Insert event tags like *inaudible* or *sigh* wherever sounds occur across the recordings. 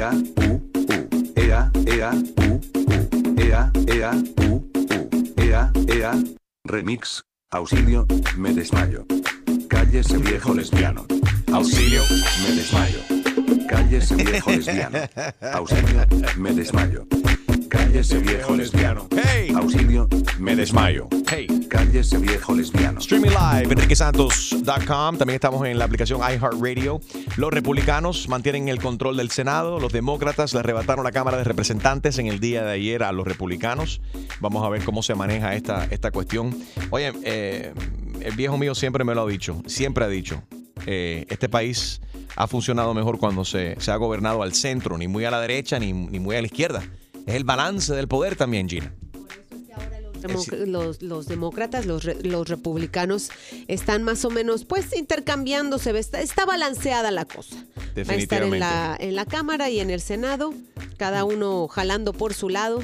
ea, u, u, ea, ea, u, u, ea, ea, u, u, ea, ea, remix, auxilio, me desmayo. Cállese viejo lesbiano. Auxilio, me desmayo. Cállese viejo lesbiano. Auxilio, me desmayo. Cállese viejo lesbiano. Hey. Auxilio, me desmayo. Hey. Cállese viejo lesbiano. Streaming live, enriquesantos.com. También estamos en la aplicación iHeartRadio. Los republicanos mantienen el control del Senado. Los demócratas le arrebataron la Cámara de Representantes en el día de ayer a los republicanos. Vamos a ver cómo se maneja esta, esta cuestión. Oye, eh, el viejo mío siempre me lo ha dicho. Siempre ha dicho. eh, este país ha funcionado mejor cuando se, se ha gobernado al centro, ni muy a la derecha ni, ni muy a la izquierda. Es el balance del poder también, Gina. Los, los demócratas, los, re- los republicanos están más o menos pues intercambiándose, está, está balanceada la cosa. Va a estar en la, en la Cámara y en el Senado, cada uno jalando por su lado.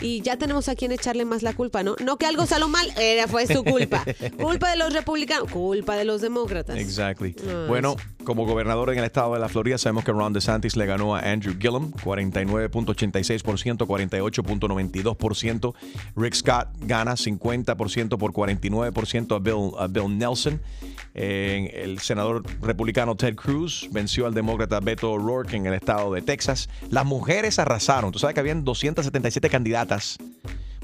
Y ya tenemos a quien echarle más la culpa, ¿no? No que algo salió mal, *laughs* era, fue su culpa. Culpa de los republicanos, culpa de los demócratas. Exactly. Ah, bueno, como gobernador en el estado de la Florida, sabemos que Ron DeSantis le ganó a Andrew Gillum 49.86%, 48.92%. Rick Scott gana 50% por 49% a Bill, a Bill Nelson. El senador republicano Ted Cruz venció al demócrata Beto O'Rourke en el estado de Texas. Las mujeres arrasaron. Tú sabes que habían 277 candidatas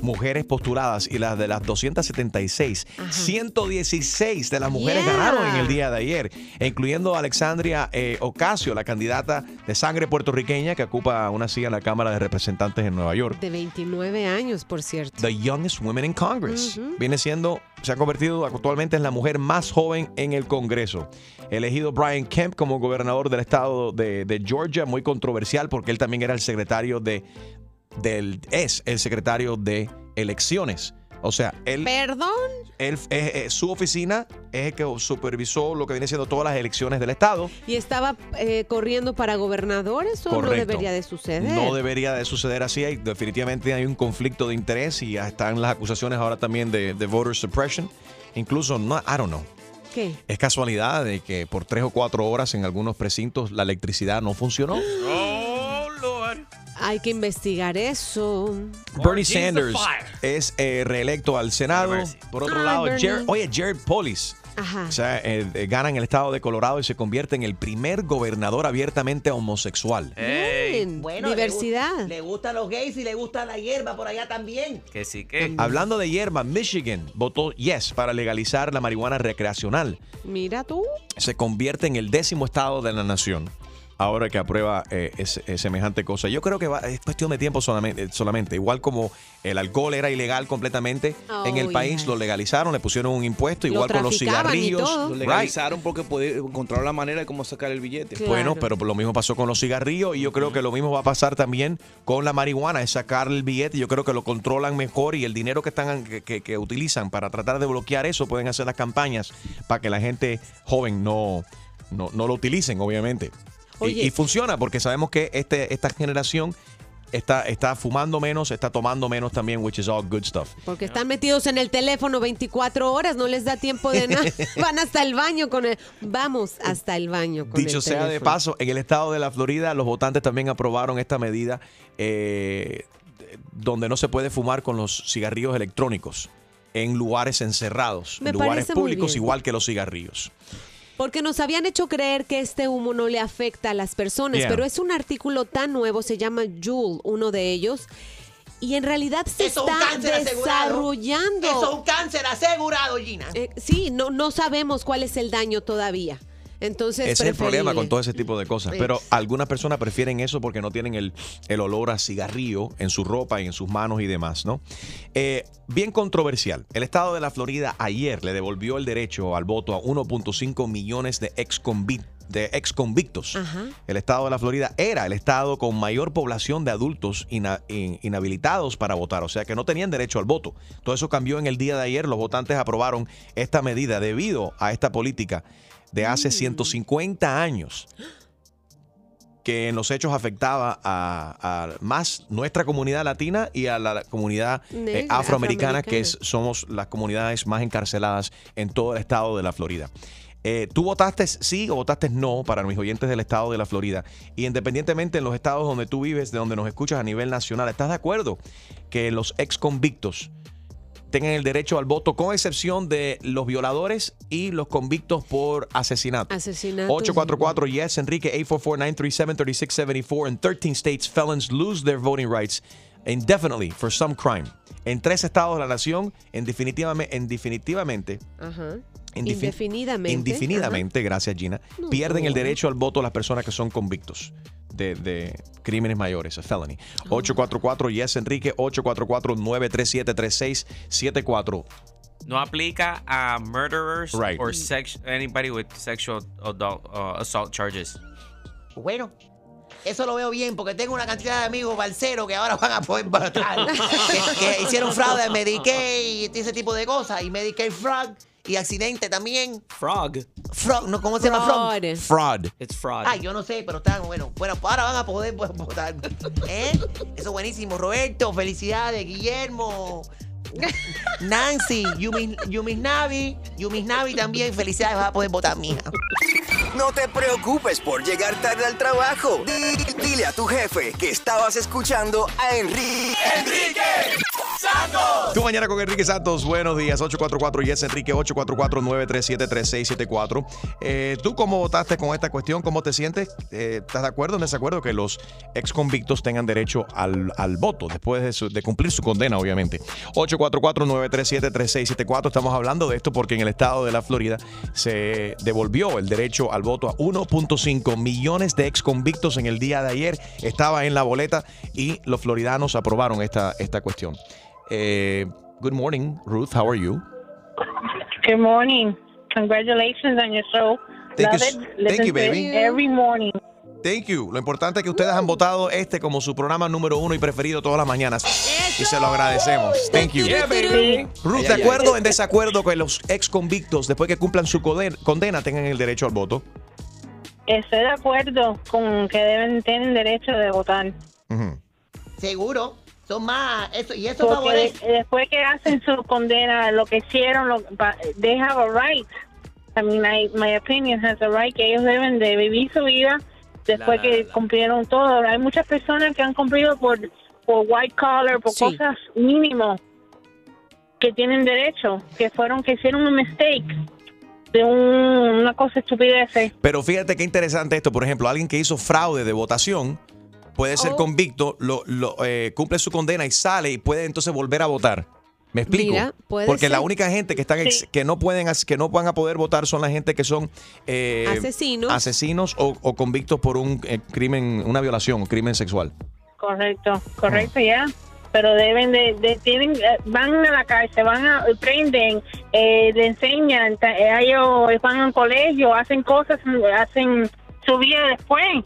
mujeres postuladas y las de las 276, 116 de las mujeres Yeah. ganaron en el día de ayer, incluyendo a Alexandria eh, Ocasio, la candidata de sangre puertorriqueña que ocupa una silla en la Cámara de Representantes en Nueva York. De 29 años, por cierto. The youngest woman in Congress. Viene siendo, se ha convertido actualmente en la mujer más joven en el Congreso. Elegido Brian Kemp como gobernador del estado de, de Georgia, muy controversial porque él también era el secretario de, del, es el secretario de elecciones. O sea, él, ¿Perdón? él- eh, eh, su oficina es el que supervisó lo que viene siendo todas las elecciones del estado. ¿Y estaba eh, corriendo para gobernador? Eso no debería de suceder. No debería de suceder así. Hay- definitivamente hay un conflicto de interés y ya están las acusaciones ahora también de, de voter suppression. Incluso, no, I don't know. ¿Qué? Es casualidad de que por tres o cuatro horas en algunos precintos la electricidad no funcionó. *gasps* Oh. Hay que investigar eso. Bernie Sanders es eh, reelecto al Senado. Por otro Ay, lado, Bernie. Jared- oye, Jared Polis. Ajá. O sea, eh, eh, gana en el estado de Colorado y se convierte en el primer gobernador abiertamente homosexual. Bueno, le diversidad. Le, gustan los gays y le gusta la hierba por allá también. que sí, que. Hablando de hierba, Michigan votó yes para legalizar la marihuana recreacional. Mira tú. Se convierte en el décimo estado de la nación. Ahora que aprueba eh, eh, semejante cosa. Yo creo que va- es cuestión de tiempo solamente, solamente. Igual como el alcohol era ilegal completamente Oh, en el país, yes. lo legalizaron, le pusieron un impuesto, Lo igual con los cigarrillos. Lo Right. legalizaron porque puede- encontraron la manera de cómo sacar el billete. Claro. Bueno, pero lo mismo pasó con los cigarrillos y yo creo que lo mismo va a pasar también con la marihuana, es sacar el billete, yo creo que lo controlan mejor y el dinero que están que, que- que utilizan para tratar de bloquear eso pueden hacer las campañas para que la gente joven no, no, no lo utilicen, obviamente. Y- Oye. Y, funciona porque sabemos que este, esta generación está, está fumando menos, está tomando menos también, which is all good stuff. Porque están metidos en el teléfono 24 horas, no les da tiempo de nada. *laughs* Van hasta el baño con el. Vamos hasta el baño con Dicho el sea de paso, en el estado de la Florida, los votantes también aprobaron esta medida eh, donde no se puede fumar con los cigarrillos electrónicos en lugares encerrados, Me en lugares públicos, igual que los cigarrillos. Porque nos habían hecho creer que este humo no le afecta a las personas, Yeah. pero es un artículo tan nuevo, se llama Joule, uno de ellos, y en realidad se Eso es un está cáncer asegurado. desarrollando. Eso es un cáncer asegurado, Gina. Eh, sí, no, no sabemos cuál es el daño todavía. Entonces, Ese es el problema con todo ese tipo de cosas. Pero algunas personas prefieren eso porque no tienen el, el olor a cigarrillo en su ropa y en sus manos y demás, ¿no? Eh, bien controversial. El estado de la Florida ayer le devolvió el derecho al voto a 1.5 millones de ex de ex convictos. Ajá. El estado de la Florida era el estado con mayor población de adultos ina- in- inhabilitados para votar, o sea que no tenían derecho al voto. Todo eso cambió en el día de ayer. Los votantes aprobaron esta medida debido a esta política de hace 150 años que en los hechos afectaba a, a más nuestra comunidad latina y a la comunidad eh, afroamericana, que es, somos las comunidades más encarceladas en todo el estado de la Florida. Eh, ¿Tú votaste sí o votaste no para mis oyentes del estado de la Florida? Y independientemente en los estados donde tú vives, de donde nos escuchas a nivel nacional, ¿estás de acuerdo que los ex convictos tengan el derecho al voto, con excepción de los violadores y los convictos por asesinato? Asesinato. 844 Yes, Enrique 844-937-3674. In 13 states, felons lose their voting rights indefinitely for some crime. En tres estados de la nación, en definitivamente, en definitivamente Ajá. Indefin- Indefinidamente. Indefinidamente, gracias Gina, No. pierden el derecho al voto las personas que son convictos de, de crímenes mayores, a felony. Ah. 844 Yes Enrique 844-937-3674. No aplica a murderers Right. or sex anybody with sexual adult, uh, assault charges. Bueno, eso lo veo bien porque tengo una cantidad de amigos balseros que ahora *laughs* van a poder votar. que, que hicieron fraude de Medicaid y ese tipo de cosas. Y Medicaid fraud y accidente también. Frog. Frog, ¿no? ¿Cómo se llama frog? Fraud. Fraud. It's fraud. Ay, yo no sé, pero están bueno. Bueno, pues ahora van a poder pues, votar. ¿Eh? Eso es buenísimo. Roberto, felicidades. Guillermo. Nancy, Yumi, Yumis Navi, Yumis Navi también, felicidades, vas a poder votar, mija. No te preocupes por llegar tarde al trabajo. Di- Dile a tu jefe que estabas escuchando a Enrique. ¡Enrique Santos! Tu mañana con Enrique Santos, buenos días. 844 Yes Enrique 844-937-3674. Eh, ¿Tú cómo votaste con esta cuestión? ¿Cómo te sientes? Eh, ¿Estás de acuerdo o en desacuerdo que los ex convictos tengan derecho al, al voto después de, de cumplir su condena, obviamente? 844-937-3674. Estamos hablando de esto porque en el estado de la Florida se devolvió el derecho al voto a 1.5 millones de ex convictos en el día de ayer. Estaba en la boleta y los floridanos aprobaron esta, esta cuestión. Eh, good morning, Ruth. How are you? Good morning. Congratulations on your show. Thank Love you it. thank you, baby. Every morning. Thank you. Lo importante es que ustedes han votado este como su programa número uno y preferido todas las mañanas. Y se lo agradecemos. Thank you. Sí. Ruth, ¿de acuerdo o en desacuerdo que los ex convictos, después que cumplan su condena, tengan el derecho al voto? Estoy de acuerdo con que deben tener derecho de votar. Ujú. Seguro, son más, eso, y eso favorece. Porque después que hacen su condena, lo que hicieron, lo, they have a right. I mean, I- my opinion has a right que ellos deben de vivir su vida después La- que la- cumplieron todo. Hay muchas personas que han cumplido por, por white collar, por Sí. cosas mínimo que tienen derecho, que fueron, que hicieron un mistake de un- una cosa estupidez. Pero fíjate qué interesante esto. Por ejemplo, alguien que hizo fraude de votación puede ser Oh. convicto, lo, lo, eh, cumple su condena y sale y puede entonces volver a votar. ¿Me explico? Mira, puede Porque la única gente que están ex- Sí. que no pueden que no van a poder votar son la gente que son eh, Asesinos. asesinos o, o convictos por un eh, crimen, una violación o crimen sexual. Correcto, correcto, ya. Pero deben de, de- tienen, eh, van a la cárcel, van a, aprenden, eh, le enseñan, eh, ellos van al colegio, hacen cosas, hacen su vida después.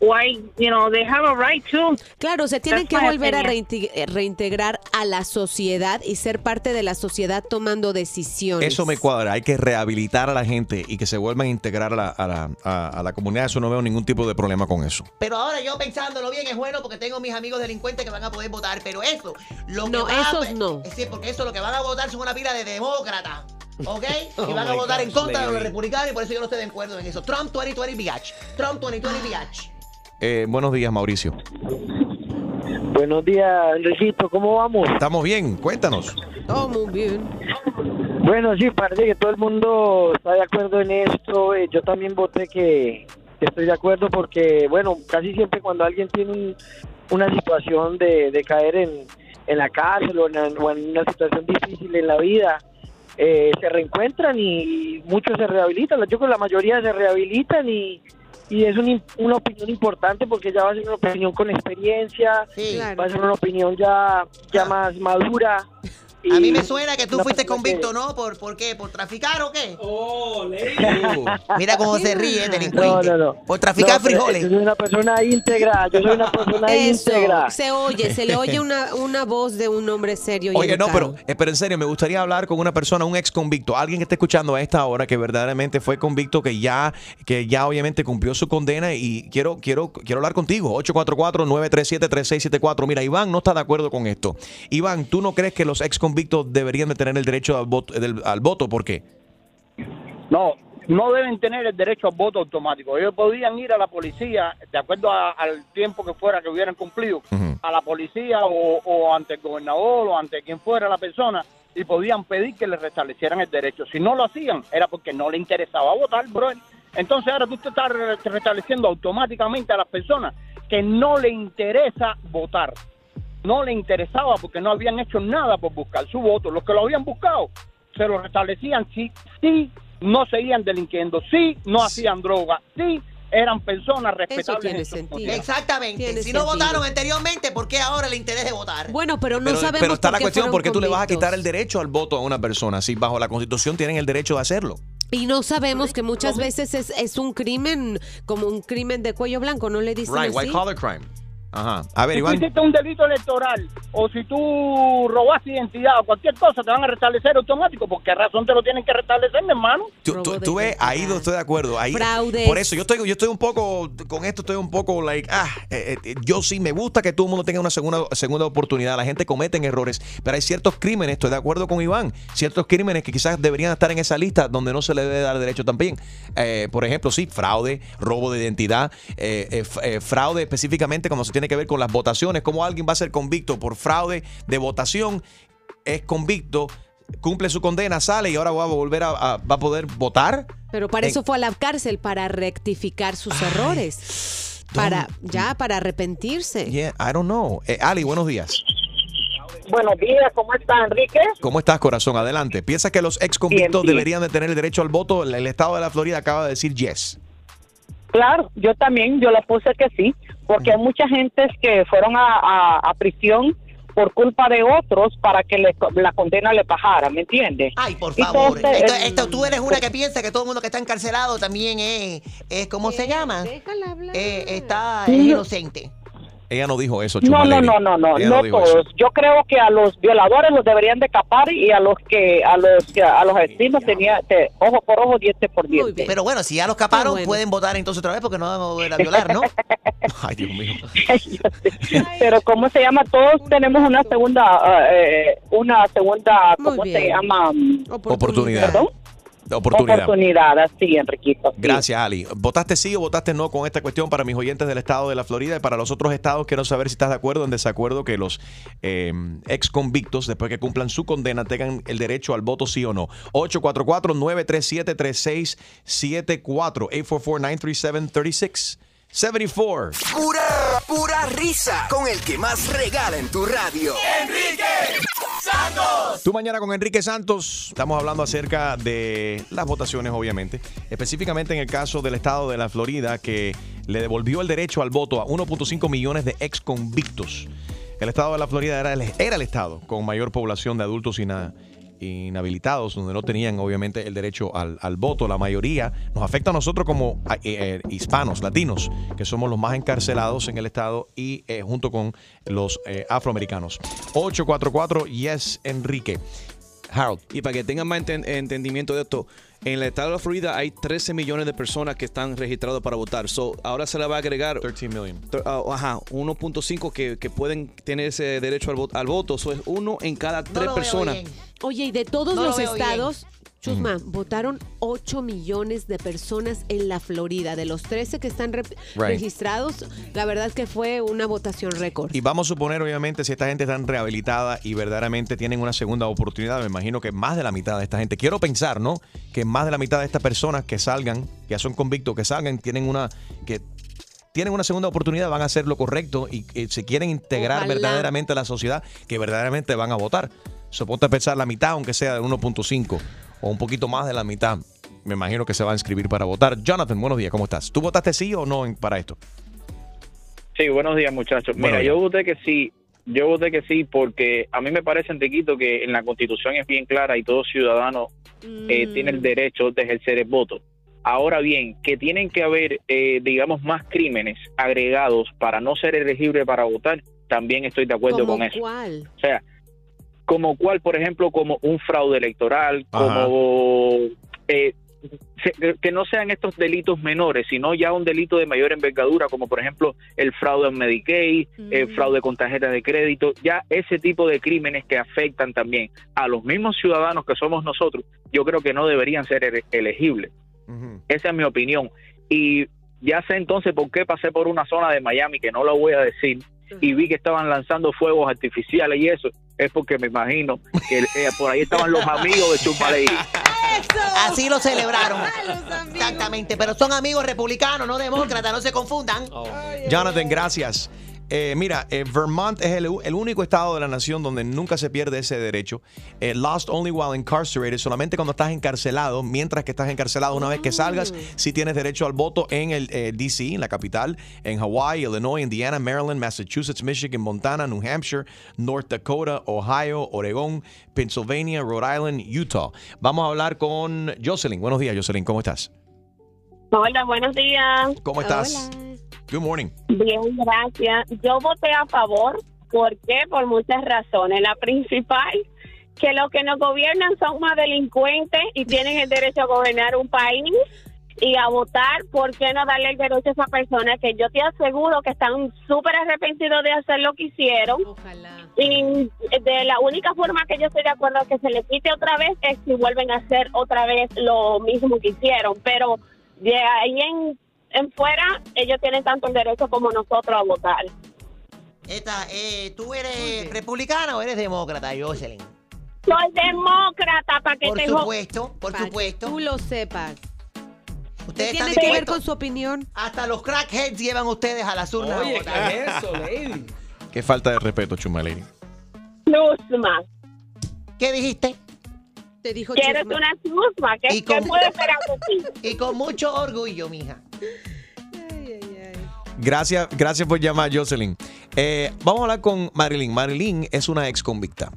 Why, you know, they have a right to. Claro, se tienen That's que volver a opinion. eh, reintegrar a la sociedad y ser parte de la sociedad tomando decisiones. Eso me cuadra. Hay que rehabilitar a la gente y que se vuelvan a integrar a la, a la, a- a la comunidad. Eso no veo ningún tipo de problema con eso. Pero ahora yo pensándolo bien es bueno porque tengo mis amigos delincuentes que van a poder votar. Pero eso, lo que No, va a- esos no. Es decir, porque eso lo que van a votar son una pila de demócratas. ¿Ok? *laughs* Oh y van a my votar en contra de los republicanos y por eso yo no estoy de acuerdo en eso. Trump 2020 biatch. Trump 2020 biatch. Eh, buenos días, Mauricio. Buenos días, Enriquito, ¿cómo vamos? ¿Estamos bien? Cuéntanos. Muy bien. Bueno, sí, parece que todo el mundo está de acuerdo en esto. eh, Yo también voté que, que estoy de acuerdo porque, bueno, casi siempre cuando alguien tiene un- una situación de, de caer en, en la cárcel o en, o en una situación difícil en la vida, eh, se reencuentran y muchos se rehabilitan. Yo creo que la mayoría se rehabilitan y, y es un una opinión importante porque ya va a ser una opinión con experiencia, Sí. Claro. va a ser una opinión ya, ya más madura. A mí me suena que tú fuiste convicto, ¿no? ¿Por, ¿Por qué? ¿Por traficar o qué? Mira cómo se ríe el No, delincuente. no, no. Por traficar No, frijoles. Yo soy una persona íntegra, yo soy una persona Eso, íntegra. se oye, se le oye una, una voz de un hombre serio y Oye, no, pero, eh, pero en serio, me gustaría hablar con una persona, un ex convicto, alguien que esté escuchando a esta hora que verdaderamente fue convicto, que ya, que ya obviamente cumplió su condena y quiero, quiero, quiero hablar contigo. 844-937-3674. Mira, Iván no está de acuerdo con esto. Iván, ¿tú no crees que los ex convictos deberían de tener el derecho al voto? del- al voto? ¿Por qué? No, no deben tener el derecho al voto automático. Ellos podían ir a la policía, de acuerdo al tiempo que fuera que hubieran cumplido, a la policía o, ante el gobernador o ante quien fuera la persona y podían pedir que les restablecieran el derecho. Si no lo hacían, era porque no le interesaba votar, bro. Entonces ahora tú te estás restableciendo automáticamente a las personas que no le interesa votar. No le interesaba porque no habían hecho nada por buscar su voto. Los que lo habían buscado se lo restablecían sí, sí no seguían delinquiendo, sí, no hacían droga, sí, eran personas respetables. Exactamente. si no votaron anteriormente, ¿por qué ahora le interesa votar? Bueno, pero no sabemos. Pero está la cuestión, ¿por qué tú le vas a quitar el derecho al voto a una persona si bajo la Constitución tienen el derecho de hacerlo? Y no sabemos que muchas veces es, es un crimen, como un crimen de cuello blanco, ¿no le dicen right, así? white collar crime. Ajá. A ver, si Iván. tú hiciste un delito electoral o si tú robaste identidad o cualquier cosa, te van a restablecer automático. ¿Por qué razón te lo tienen que restablecer, mi hermano? Tú, tú, ves, ahí estoy de acuerdo. Ahí, Por eso yo estoy, yo estoy un poco, con esto estoy un poco, like, ah, eh, eh, yo sí me gusta que todo el mundo tenga una segunda, segunda oportunidad. La gente comete errores, pero hay ciertos crímenes, estoy de acuerdo con Iván, ciertos crímenes que quizás deberían estar en esa lista donde no se le debe dar derecho también. Eh, por ejemplo, sí, fraude, robo de identidad, fraude específicamente cuando se tiene que ver con las votaciones como alguien va a ser convicto por fraude de votación, es convicto, cumple su condena, sale y ahora va a volver a, va a poder votar. Pero para eso fue a la cárcel, para rectificar sus errores. Para, ya, para arrepentirse. Yeah, I don't know. Eh, Ali, buenos días. Buenos días, ¿cómo estás, Enrique? ¿Cómo estás, corazón? Adelante. ¿Piensas que los ex convictos deberían de tener el derecho al voto? El, estado de la Florida acaba de decir yes. Claro, yo también, yo le puse que sí, porque hay mucha gente que fueron a, prisión por culpa de otros para que la condena le bajara, ¿me entiendes? Ay, por favor. esto, tú eres una que piensa que todo el mundo que está encarcelado también es, es ¿cómo se llama? Déjala hablar. Eh, está es inocente. Ella no dijo eso, No, no, no, no, no, no, todos. Yo creo que a los violadores los deberían de capar y a los que a los a los asesinos tenía ojo por ojo, diente por diente. Pero bueno, si ya los caparon, pueden votar entonces otra vez porque no van a volver a violar, ¿no? *laughs* Ay, Dios mío. *laughs* Pero cómo se llama, todos tenemos una segunda eh, una segunda ¿cómo se llama? Oportunidad. ¿Perdón? Oportunidad. Oportunidad, así, Enriquito. Gracias, Ali. ¿Votaste sí o votaste no con esta cuestión para mis oyentes del estado de la Florida y para los otros estados? Quiero saber si estás de acuerdo o en desacuerdo que los eh, ex convictos, después que cumplan su condena, tengan el derecho al voto sí o no. 844-937-3674. 844-937-3674. 74. Pura, pura risa con el que más regala en tu radio. Enrique Santos. Tu mañana con Enrique Santos. Estamos hablando acerca de las votaciones, obviamente. Específicamente en el caso del estado de la Florida, que le devolvió el derecho al voto a 1.5 millones de ex convictos. El estado de la Florida era el, estado con mayor población de adultos sin nada inhabilitados, donde no tenían obviamente el derecho al, voto. La mayoría nos afecta a nosotros como eh, eh, hispanos, latinos, que somos los más encarcelados en el estado y eh, junto con los afroamericanos. 844 Yes Enrique. Harold. Y para que tengan más entendimiento de esto, en el estado de la Florida hay 13 millones de personas que están registrados para votar. So, ahora se le va a agregar 13 million. Ah, ajá, 1.5 que, que, pueden tener ese derecho al, al voto. Eso es uno en cada tres personas. Oye, y de todos los estados, Chusma, votaron 8 millones de personas en la Florida. De los 13 que están registrados, la verdad es que fue una votación récord. Y vamos a suponer, obviamente, si esta gente está rehabilitada y verdaderamente tienen una segunda oportunidad, me imagino que más de la mitad de esta gente, quiero pensar, ¿no? Que más de la mitad de estas personas que salgan, que ya son convictos, que salgan, tienen una, que tienen una segunda oportunidad, van a hacer lo correcto y, se quieren integrar verdaderamente a la sociedad, que verdaderamente van a votar. Suponte a pensar la mitad, aunque sea de 1.5 o un poquito más de la mitad. Me imagino que se va a inscribir para votar. Jonathan, buenos días, ¿cómo estás? ¿Tú votaste sí o no para esto? Sí, buenos días, muchachos. Mira, yo voté que sí. Yo voté que sí porque a mí me parece, Enriquito, que en la Constitución es bien clara y todo ciudadano eh, mm. tiene el derecho de ejercer el voto. Ahora bien, que tienen que haber, eh, digamos, más crímenes agregados para no ser elegible para votar, también estoy de acuerdo con eso. ¿Cuál? O sea, como cual, por ejemplo, como un fraude electoral, como eh, que no sean estos delitos menores, sino ya un delito de mayor envergadura, como por ejemplo el fraude en Medicaid, el mm. fraude con tarjeta de crédito, ya ese tipo de crímenes que afectan también a los mismos ciudadanos que somos nosotros, yo creo que no deberían ser elegibles. Esa es mi opinión. Y ya sé entonces por qué pasé por una zona de Miami que no lo voy a decir y vi que estaban lanzando fuegos artificiales y eso es porque me imagino que eh, por ahí estaban los amigos de Chumpaley. *laughs* Así lo celebraron. Exactamente, pero son amigos republicanos, no demócratas, no se confundan. Jonathan, gracias. Eh, mira, eh, Vermont es el, el, único estado de la nación donde nunca se pierde ese derecho. Eh, lost only while incarcerated, solamente cuando estás encarcelado, mientras que estás encarcelado, una vez que salgas, sí tienes derecho al voto en el DC, en la capital, en Hawaii, Illinois, Indiana, Maryland, Massachusetts, Michigan, Montana, New Hampshire, North Dakota, Ohio, Oregón, Pennsylvania, Rhode Island, Utah. Vamos a hablar con Jocelyn. Buenos días, Jocelyn, ¿cómo estás? Hola, buenos días. ¿Cómo estás? Good morning. Bien, gracias. Yo voté a favor. ¿Por qué? Por muchas razones. La principal, que los que nos gobiernan son más delincuentes y tienen el derecho a gobernar un país y a votar, ¿por qué no darle el derecho a esa persona que yo te aseguro que están súper arrepentidos de hacer lo que hicieron? Ojalá. Y de la única forma que yo estoy de acuerdo que se le quite otra vez es si vuelven a hacer otra vez lo mismo que hicieron. Pero de ahí en en fuera, ellos tienen tanto el derecho como nosotros a votar. Esta, eh, ¿Tú eres republicana o eres demócrata, Jocelyn? Soy demócrata, para que Por supuesto, por supuesto. tú lo sepas. Ustedes tiene están que ver con su opinión? Hasta los crackheads llevan ustedes a las urnas. Oye, a votar. ¿qué es eso, lady? Qué falta de respeto, Chuma Lady. Chusma. ¿Qué dijiste? Te dijo Que eres una chusma. ¿Qué, Y con- ¿qué puede ti? *laughs* Y con mucho orgullo, mija. Gracias, gracias por llamar, Jocelyn. Eh, vamos a hablar con Marilyn. Marilyn es una ex convicta.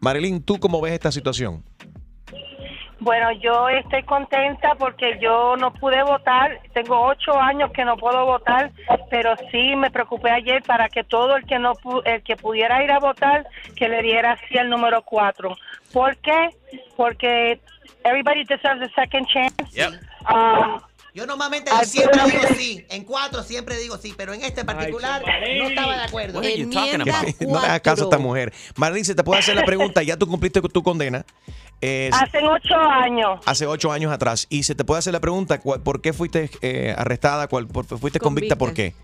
Marilyn, ¿tú cómo ves esta situación? Bueno, yo estoy contenta porque yo no pude votar. Tengo ocho años que no puedo votar, pero sí me preocupé ayer para que todo el que no el que pudiera ir a votar que le diera sí al número cuatro. ¿Por qué? Porque everybody deserves a second chance. Um, Yo normalmente siempre digo sí. En cuatro siempre digo sí, pero en este particular no estaba de acuerdo. *laughs* no le hagas caso a esta mujer. Marilyn, se te puede hacer la pregunta. Ya tú cumpliste tu condena. eh, hace ocho años. hace ocho años atrás. Y se te puede hacer la pregunta, ¿cuál- ¿por qué fuiste eh, arrestada? ¿Cuál, por- ¿Fuiste convicta? ¿Por qué?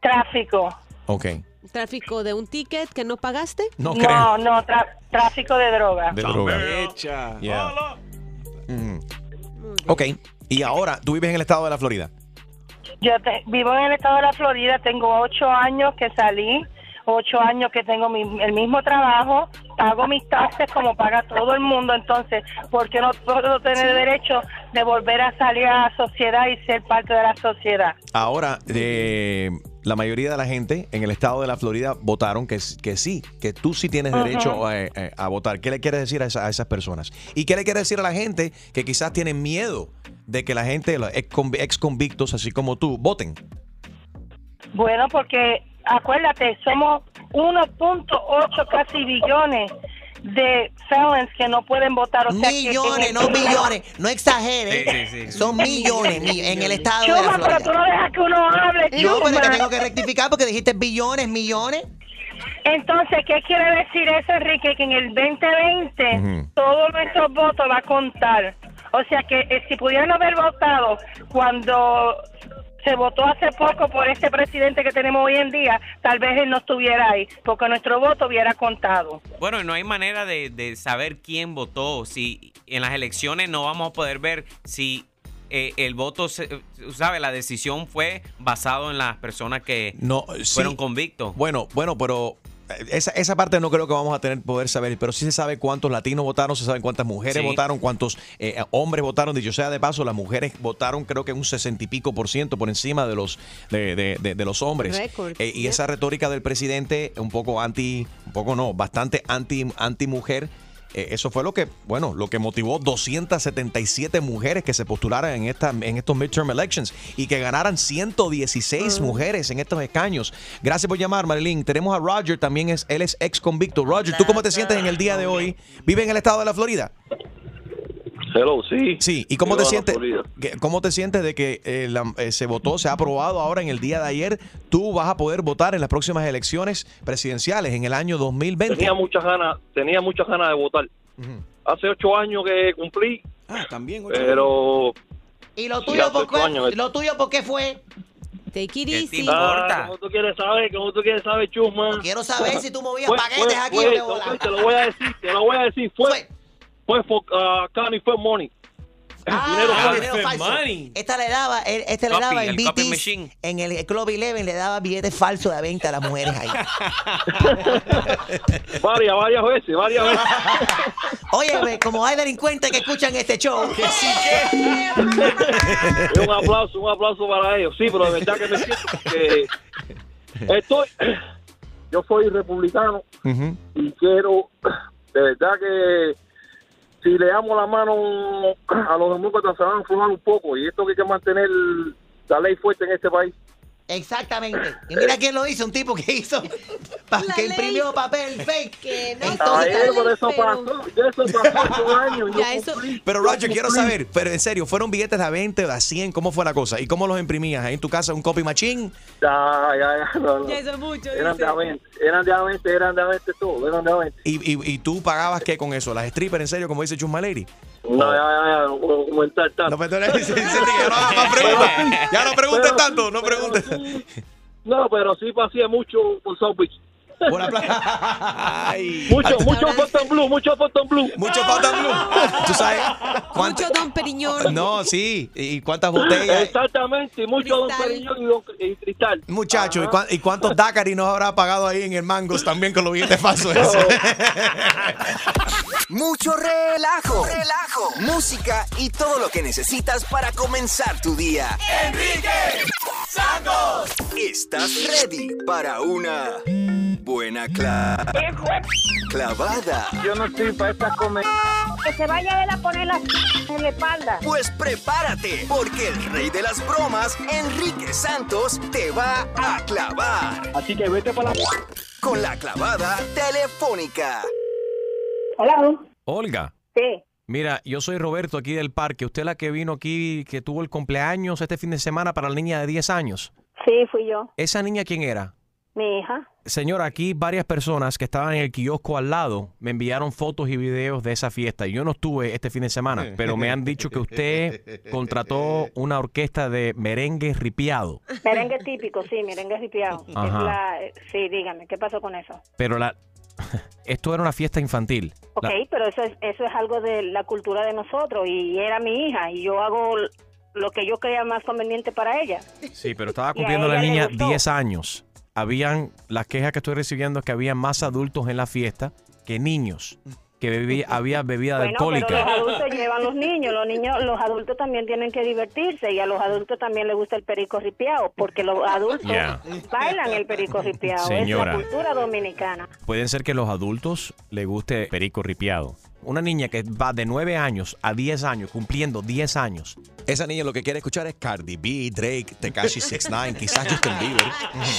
Tráfico. Ok. ¿Tráfico de un ticket que no pagaste? No No, creo. no, tra- tráfico de droga. De droga. Hecha. Yeah. Ujú. Ok. Y ahora, tú vives en el estado de la Florida. Yo te- vivo en el estado de la Florida, tengo ocho años que salí, ocho años que tengo mi- el mismo trabajo, pago mis taxes como paga todo el mundo, entonces, ¿por qué no puedo tener derecho de volver a salir a la sociedad y ser parte de la sociedad? Ahora, eh, la mayoría de la gente en el estado de la Florida votaron que, que sí, que tú sí tienes derecho a, a- a votar. ¿Qué le quieres decir a, esa- a esas personas? ¿Y qué le quieres decir a la gente que quizás tienen miedo de que la gente, los ex convictos, así como tú, voten? Bueno, porque acuérdate, somos 1.8 casi billones de felons que no pueden votar. O sea, Millones, no billones. No exageres. Sí, sí, sí. Son millones mi- en el estado de la Chuma, pero tú Florida. no dejas que uno hable, No, pero Chuma. tengo que rectificar porque dijiste billones, millones. Entonces, ¿qué quiere decir eso, Enrique? Que en el 2020 todos nuestros votos va a contar. O sea que eh, si pudieran haber votado cuando se votó hace poco por este presidente que tenemos hoy en día, tal vez él no estuviera ahí, porque nuestro voto hubiera contado. Bueno, no hay manera de, de saber quién votó. Si en las elecciones no vamos a poder ver si eh, el voto, se- ¿sabe? La decisión fue basado en las personas que No, sí. fueron convictos. Bueno, bueno, pero esa, esa parte no creo que vamos a tener poder saber, pero sí se sabe cuántos latinos votaron, se sabe cuántas mujeres Sí. votaron, cuántos eh, hombres votaron. Dicho sea de paso, las mujeres votaron creo que un sesenta y pico por ciento por encima de los de, de- de- de los hombres. Eh, y esa retórica del presidente, un poco anti, un poco no, bastante anti, anti mujer. Eh, eso fue lo que, bueno, lo que motivó 277 mujeres que se postularan en esta, en estos midterm elections y que ganaran 116 mujeres en estos escaños. Gracias por llamar, Marilyn. Tenemos a Roger, también es, él es ex convicto. Roger, ¿tú cómo te sientes en el día de hoy? ¿Vive en el estado de la Florida? Hello, sí. Sí, ¿y cómo te sientes? ¿Cómo te sientes de que eh, la- eh, se votó, se ha aprobado ahora en el día de ayer? Tú vas a poder votar en las próximas elecciones presidenciales en el año 2020. Tenía muchas ganas, tenía muchas ganas de votar. Hace ocho años que cumplí, Ah, también. ocho pero ¿Y lo tuyo, por qué, ¿lo tuyo por qué fue? Take it easy. Ah, como tú quieres saber, como tú quieres saber, chusma. Quiero saber si tú movías paquetes aquí fue, o Te lo voy a decir, te lo voy a decir. Fue, fue, fue uh, Connie fue money. Ah, dinero falso. Esta le daba, este le daba en BTs, en el Club Eleven le daba billetes falsos de venta a las mujeres ahí. *laughs* varias, varias veces, varias veces. *laughs* Oye, como hay delincuentes que escuchan este show. Que sí que. un aplauso, un aplauso para ellos. Sí, pero de verdad que me siento que estoy, yo soy republicano y quiero, de verdad que si le damos la mano a los demócratas se van a aflojar un poco y esto que hay que mantener la ley fuerte en este país. Exactamente. Y mira quién lo hizo, un tipo que hizo, *laughs* que imprimió papel fake. Que no eso pasó, *laughs* eso pasó años. pero Roger, quiero saber, pero en serio, ¿fueron billetes de a 20 o a 100? ¿Cómo fue la cosa? ¿Y cómo los imprimías? ¿En tu casa un copy machine? Ya, ya, ya. No, Ya eso mucho. Eran de a 20, eran de a 20, eran de a 20 todo, eran de a 20. ¿Y, y, y tú pagabas qué con eso? ¿Las strippers, en serio, como dice Chusma Lady? No, ya, ya, ya, no tanto. No, *laughs* pero, ya no preguntes tanto, no preguntes. *laughs* No, pero sí pasé mucho por South. Por la playa. *laughs* Mucho, mucho Phantom Blue, mucho Phantom Blue. Mucho Phantom Blue. ¿Tú sabes? Mucho Don Periñón. No, sí. ¿Y cuántas botellas? Exactamente, mucho Don Periñón y, don, y Cristal. Muchacho, ¿y, cuántos Dakari nos habrá pagado ahí en el Mangos también con los billetes falsos? *laughs* Mucho relajo, relajo, música y todo lo que necesitas para comenzar tu día. Enrique Santos. ¿Estás ready para una buena cla clavada? Yo no estoy para esta comedia. Que se vaya a poner la en la espalda. Pues prepárate, porque el rey de las bromas, Enrique Santos, te va a clavar. Así que vete para la... Con la clavada telefónica. Hola. Olga. Sí. Mira, yo soy Roberto aquí del parque. ¿Usted la que vino aquí, que tuvo el cumpleaños este fin de semana para la niña de 10 años? Sí, fui yo. ¿Esa niña quién era? Mi hija. Señora, aquí varias personas que estaban en el kiosco al lado me enviaron fotos y videos de esa fiesta. Yo no estuve este fin de semana, pero me han dicho que usted *laughs* contrató una orquesta de merengue ripiado. Merengue típico, sí, merengue ripiado. sí, dígame, ¿qué pasó con eso? Pero la, *laughs* esto era una fiesta infantil. Ok, pero eso es, eso es algo de la cultura de nosotros y era mi hija y yo hago lo que yo creía más conveniente para ella. Sí, pero estaba cumpliendo la niña 10 años. Habían, las quejas que estoy recibiendo es que había más adultos en la fiesta que niños que *laughs* había bebida bueno, alcohólica. Pero los adultos llevan los niños, los niños, los adultos también tienen que divertirse y a los adultos también les gusta el perico ripiado, porque los adultos bailan el perico ripiado, Señora, es la cultura dominicana. Pueden ser que los adultos les guste perico ripiado. Una niña que va de 9 años a 10 años, cumpliendo 10 años. Esa niña lo que quiere escuchar es Cardi B, Drake, Tekashi 69, quizás Justin Bieber.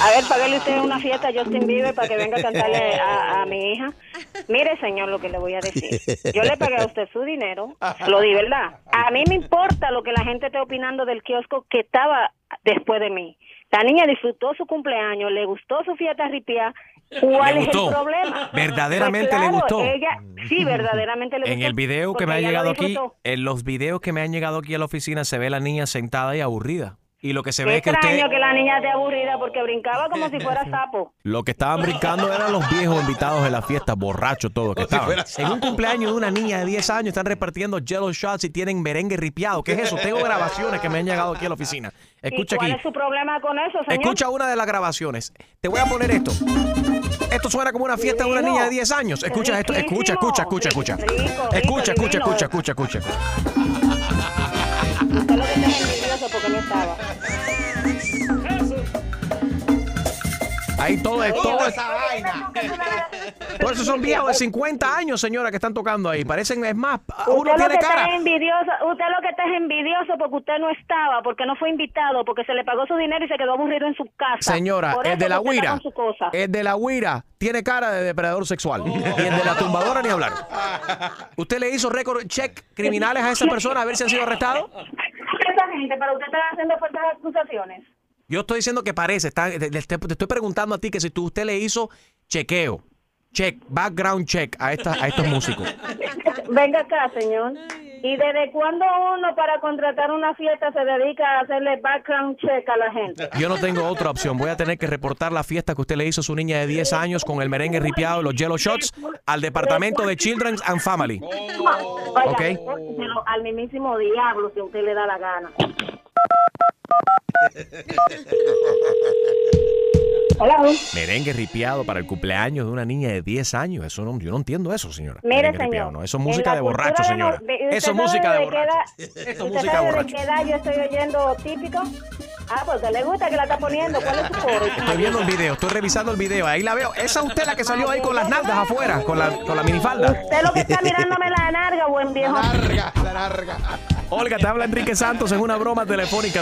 A ver, págale usted una fiesta a Justin Bieber para que venga a cantarle a, mi hija. Mire, señor, lo que le voy a decir. Yo le pagué a usted su dinero, lo di, ¿verdad? A mí me importa lo que la gente esté opinando del kiosco que estaba después de mí. La niña disfrutó su cumpleaños, le gustó su fiesta ripia ¿Cuál es el problema? *laughs* Verdaderamente le pues gustó. sí, verdaderamente le gustó. En el video que me ha llegado aquí, en los videos que me han llegado aquí a la oficina, se ve la niña sentada y aburrida. Y lo que se ve es que usted... que la niña esté aburrida porque brincaba como si fuera *laughs* sapo. Lo que estaban brincando eran los viejos invitados de la fiesta, borrachos todos que estaban. En un cumpleaños de una niña de 10 años están repartiendo jello shots y tienen merengue ripiado. ¿Qué es eso? Tengo grabaciones que me han llegado aquí a la oficina. Escucha ¿Y cuál aquí. es su problema con eso, señor? Escucha una de las grabaciones. Te voy a poner esto. Esto suena como una fiesta de una niña de 10 años. Escucha esto. Escucha, escucha, escucha, escucha. Escucha, escucha, escucha, escucha, escucha. Usted estaba. Ahí todo es todo. esa vaina. Todos esos son viejos de 50 años, señora, que están tocando ahí. Parecen, es más, uno usted tiene lo que cara. Está envidioso, usted lo que está es envidioso porque usted no estaba, porque no fue invitado, porque se le pagó su dinero y se quedó aburrido en su casa. Señora, Por el eso de la huira, el de la huira tiene cara de depredador sexual. Y el de la tumbadora ni hablar. ¿Usted le hizo récord check criminales a esa *laughs* persona a ver si han sido arrestados? Esa gente, pero usted está haciendo fuertes acusaciones. Yo estoy diciendo que parece, está- te, te- te estoy preguntando a ti que si tú, usted le hizo chequeo, check, background check a, esta, a estos músicos. *laughs* Venga acá, señor. ¿Y desde cuándo uno para contratar una fiesta se dedica a hacerle background check a la gente? Yo no tengo otra opción. Voy a tener que reportar la fiesta que usted le hizo a su niña de 10 años con el merengue ripiado y los yellow shots al departamento de Children and Family. *laughs* Oiga, Ok. pero al mismísimo diablo si a usted le da la gana. *laughs* Merengue ripiado para el cumpleaños de una niña de 10 años. Eso no, yo no entiendo eso, señora. Mire, Merengue señor. ripiado, no. Eso es música la de borracho, señora. de- Eso es ¿usted música de borracho. Esto es ¿Usted música de borracho. qué edad yo estoy oyendo típico? Ah, porque le gusta que la está poniendo. ¿Cuál es su coro? Estoy viendo el video, estoy revisando el video. Ahí la veo. Esa es usted la que salió ahí con las nalgas afuera, con la, con la minifalda. Usted lo que está mirándome la narga, buen viejo. larga, la larga. Olga, te habla Enrique Santos en una broma telefónica.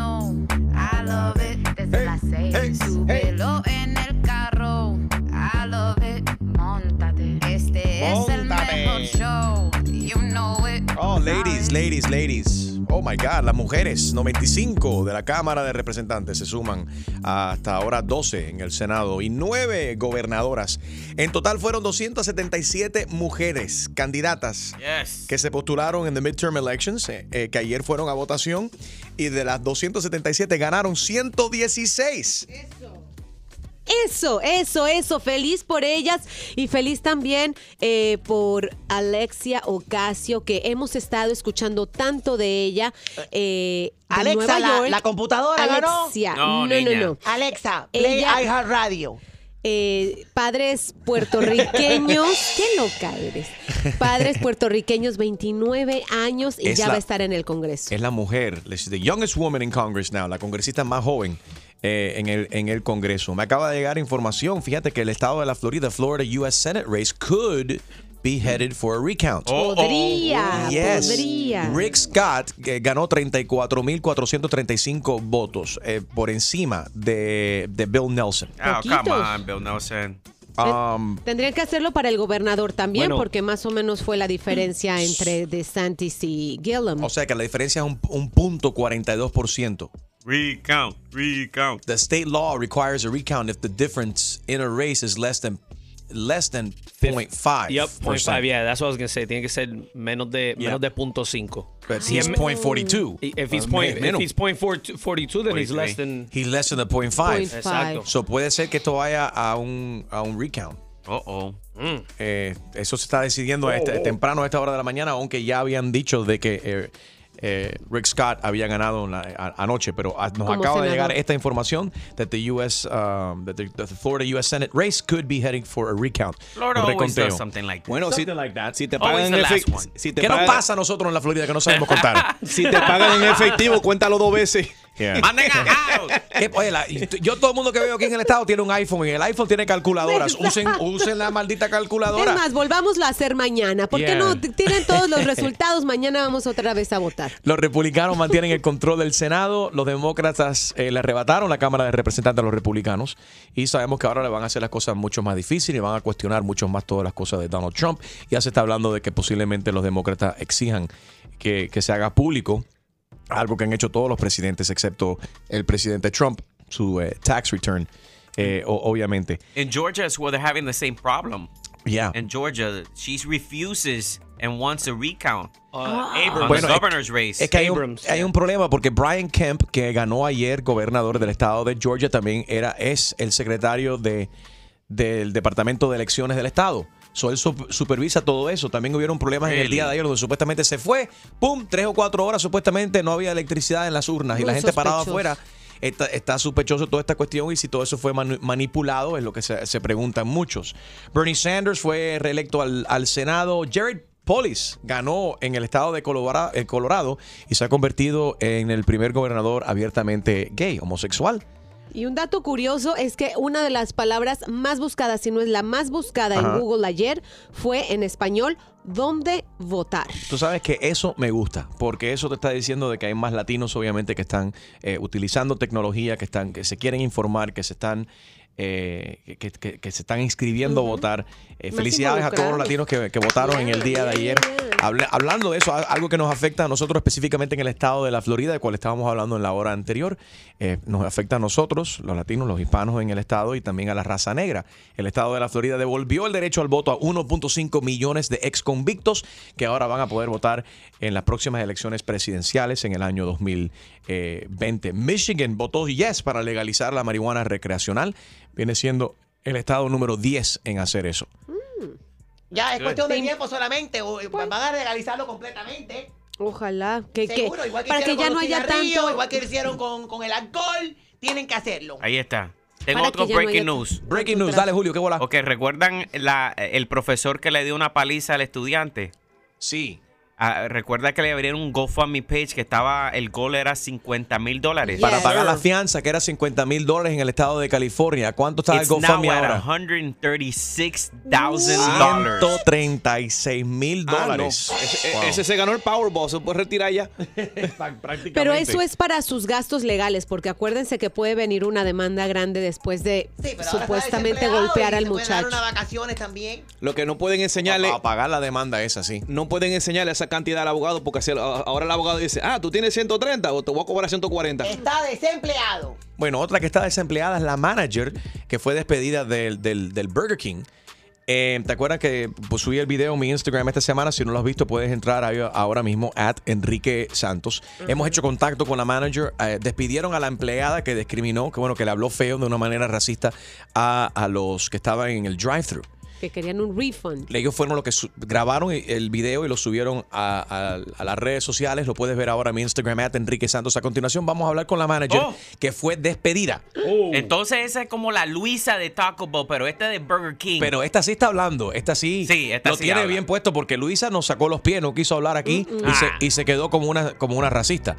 Desde las seis, súbelo en el carro, I love it. Móntate, este es el mejor show, you know it. Oh, ladies, ladies, ladies. Oh my God, las mujeres, 95 de la Cámara de Representantes se suman a hasta ahora 12 en el Senado y 9 gobernadoras. En total fueron 277 mujeres candidatas Yes. que se postularon en the midterm elections, eh, eh, que ayer fueron a votación y de las 277 ganaron 116. Eso, eso, eso. Feliz por ellas y feliz también eh, por Alexia Ocasio, que hemos estado escuchando tanto de ella. eh, de Alexa, la- computadora. Alexia, No, no, no, niña. no. Alexa, play Ella- iHeartRadio. eh, padres puertorriqueños, *laughs* qué loca eres. Padres puertorriqueños, 29 años y Es ya la- va a estar en el Congreso. Es la mujer, she's the youngest woman in Congress now, la congresista más joven eh, en, el, en el Congreso. Me acaba de llegar información, fíjate que el estado de la Florida, Florida US Senate race could be headed for a recount. Podría, Yes. podría. Rick Scott eh, ganó 34.435 votos eh, por encima de, de Bill Nelson. Oh, come on, Bill Nelson. Um, Tendrían que hacerlo para el gobernador también, Bueno. porque más o menos fue la diferencia entre DeSantis y Gillum. o sea que la diferencia es un, un punto 42%. Recount, recount. The state law requires a recount if the difference in a race is less than less than 0.5. Yep, 0.5, yeah, that's what I was gonna say. Tiene que ser menos de, Yeah. menos de punto cinco. But Si he's es- 0.42. If he's Uh, point, if he's point 42, then he's less than. He's less than the 0.5. Exacto. So puede ser que esto vaya a un, a un recount. Oh, oh. Eh, eso se está decidiendo a este- temprano a esta hora de la mañana, aunque ya habían dicho de que eh, eh, Rick Scott había ganado en la- a- anoche, pero a- nos acaba de senador. llegar esta información that the US, um, that the, that the Florida US Senate race could be heading for a recount. Florida un always does something like that. Bueno, si, si te pagan en efectivo. Si te ¿Qué nos pasa a nosotros en la Florida que no sabemos contar? *laughs* Si te pagan en efectivo, cuéntalo dos veces. *laughs* Manden a ¿Qué- oye, la- yo todo el mundo que veo aquí en el estado tiene un iPhone y el iPhone tiene calculadoras. Usen, usen la maldita calculadora. Es más, volvámoslo a hacer mañana. ¿Por qué Yeah. no? Tienen todos los *laughs* resultados. Mañana vamos otra vez a votar. *laughs* Los republicanos mantienen el control del Senado, los demócratas eh, le arrebataron la Cámara de Representantes a los republicanos y sabemos que ahora le van a hacer las cosas mucho más difíciles y van a cuestionar mucho más todas las cosas de Donald Trump. Ya se está hablando de que posiblemente los demócratas exijan que, se haga público algo que han hecho todos los presidentes excepto el presidente Trump, su eh, tax return, eh, obviamente. In Georgia, is where they're having the same problem. Yeah. In Georgia, she refuses and wants a recount. Ah. Abrams, Bueno, es- governor's race. Es que hay un, hay un problema porque Brian Kemp, que ganó ayer gobernador del estado de Georgia, también era, es el secretario de, del Departamento de Elecciones del Estado. So, él sup- supervisa todo eso. También hubieron problemas en el día de ayer donde supuestamente se fue, ¡pum! Tres o cuatro horas supuestamente no había electricidad en las urnas y la gente parada sospechoso. afuera. Está, está sospechoso toda esta cuestión y si todo eso fue manipulado es lo que se, preguntan muchos. Bernie Sanders fue reelecto al, al Senado. Jared Polis ganó en el estado de Colorado, Colorado y se ha convertido en el primer gobernador abiertamente gay, homosexual. Y un dato curioso es que una de las palabras más buscadas, si no es la más buscada en Google ayer, fue en español, ¿dónde votar? Tú sabes que eso me gusta, porque eso te está diciendo de que hay más latinos, obviamente, que están eh, utilizando tecnología, que están, que se quieren informar, que se están eh, que, se están inscribiendo a votar. Eh, felicidades a todos los latinos que, votaron en el día de ayer. hablando de eso, algo que nos afecta a nosotros específicamente en el estado de la Florida, de cual estábamos hablando en la hora anterior, eh, nos afecta a nosotros, los latinos, los hispanos en el estado y también a la raza negra. El estado de la Florida devolvió el derecho al voto a 1.5 millones de ex convictos que ahora van a poder votar en las próximas elecciones presidenciales en el año 2020. Michigan votó yes para legalizar la marihuana recreacional viene siendo el estado número 10 en hacer eso. Mm. Ya, es cuestión de tiempo solamente. Eh, pues van a legalizarlo completamente. Ojalá. Que, Seguro, igual que para que ya no haya tanto. Igual que hicieron con, con el alcohol, tienen que hacerlo. Ahí está. Tengo otro breaking news. Breaking news, dale Julio, qué bola. Ok, ¿recuerdan la, el profesor que le dio una paliza al estudiante? Sí. Ah, recuerda que le abrieron un GoFundMe page que estaba, el gol era 50 mil dólares. Para pagar la fianza, que era 50 mil dólares en el estado de California. ¿Cuánto está el GoFundMe ahora? 136 dólares. 136 mil ah, dólares. ese, se ganó el Powerball, se puede retirar ya. *laughs* Pero eso es para sus gastos legales, porque acuérdense que puede venir una demanda grande después de supuestamente golpear al muchacho. Dar vacaciones también. Lo que no pueden enseñarle. A, pagar la demanda esa, sí. No pueden enseñarle a esa cantidad al abogado porque ahora el abogado dice, ah, tú tienes 130 o te voy a cobrar 140. Está desempleado. Bueno, otra que está desempleada es la manager que fue despedida del, Burger King. Eh, ¿Te acuerdas que pues, subí el video en mi Instagram esta semana? Si no lo has visto, puedes entrar ahí ahora mismo, at Enrique Santos. Hemos hecho contacto con la manager. Eh, despidieron a la empleada que discriminó, que bueno, que le habló feo de una manera racista a, a los que estaban en el drive-thru que querían un refund. Ellos fueron los que grabaron el video y lo subieron a, las redes sociales. Lo puedes ver ahora en mi Instagram, at Enrique Santos. A continuación vamos a hablar con la manager oh. que fue despedida. Oh. Entonces esa es como la Luisa de Taco Bell, pero esta de Burger King. Pero esta sí está hablando. Esta sí, sí lo tiene bien puesto porque Luisa nos sacó los pies, no quiso hablar aquí mm, mm. y, se, ah. y, se, quedó como una, como una racista.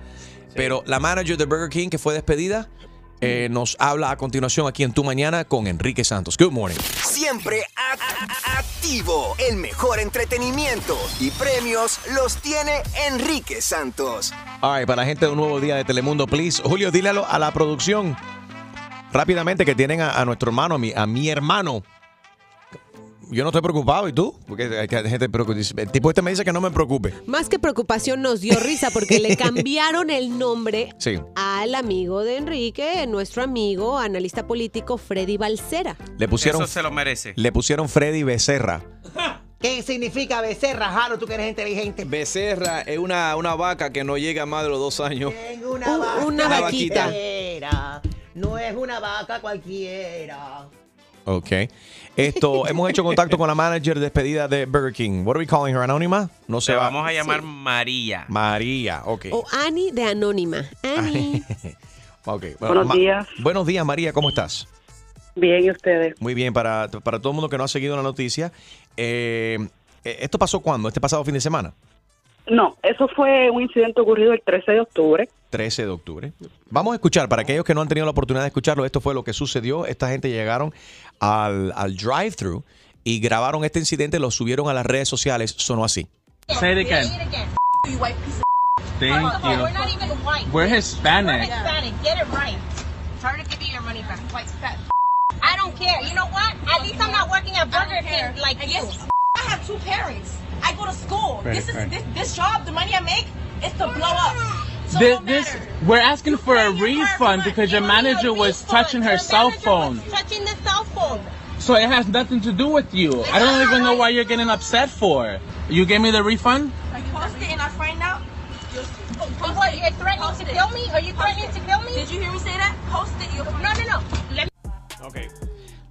Pero la manager de Burger King que fue despedida eh, nos habla a continuación aquí en Tu Mañana con Enrique Santos. Good morning. Siempre activo. El mejor entretenimiento y premios los tiene Enrique Santos. Ay, para la gente de un nuevo día de Telemundo, please. Julio, dile a, la producción rápidamente que tienen a, nuestro hermano, a mi, a mi hermano yo no estoy preocupado, ¿y tú? Porque hay gente El tipo este me dice que no me preocupe. Más que preocupación nos dio risa porque le *laughs* cambiaron el nombre al amigo de Enrique, nuestro amigo, analista político Freddy Balcera. Le pusieron, Eso se lo merece. Le pusieron Freddy Becerra. ¿Qué significa becerra, Jaro? Tú que eres inteligente. Becerra es una, una vaca que no llega a más de los dos años. una, vaca una vaquita. No es una vaca cualquiera. Ok. Esto, *laughs* hemos hecho contacto con la manager despedida de Burger King. What are we calling her? ¿Anónima? No sé. Vamos a llamar María. María, ok. O Annie de Anónima. Annie. *laughs* ok. Buenos días. Buenos días, María. ¿Cómo estás? Bien, ¿y ustedes? Muy bien. Para, para todo el mundo que no ha seguido la noticia, eh, ¿esto pasó cuándo? ¿Este pasado fin de semana? No, eso fue un incidente ocurrido el 13 de octubre. 13 de octubre. Vamos a escuchar, para aquellos que no han tenido la oportunidad de escucharlo, esto fue lo que sucedió. Esta gente llegaron al, al drive-thru y grabaron este incidente, lo subieron a las redes sociales, sonó así. Say it again. Thank you. We're not even white. We're Hispanic. We're Hispanic. Get it right. Try to give you your money back. I don't care. You know what? At least I'm not working at Burger King like you. I have two parents. I go to school. This is this, this job. The money I make is to blow up. So this, this, we're asking for a refund because your manager was touching her cell phone. Touching the cell phone. So it has nothing to do with you. I don't even know why you're getting upset for. You gave me the refund? Are you post it in our friend now? What, you're threatening to kill me? Are you threatening to kill me? Did you hear me say that? Post it. You're... No, no, no. Let me... Okay.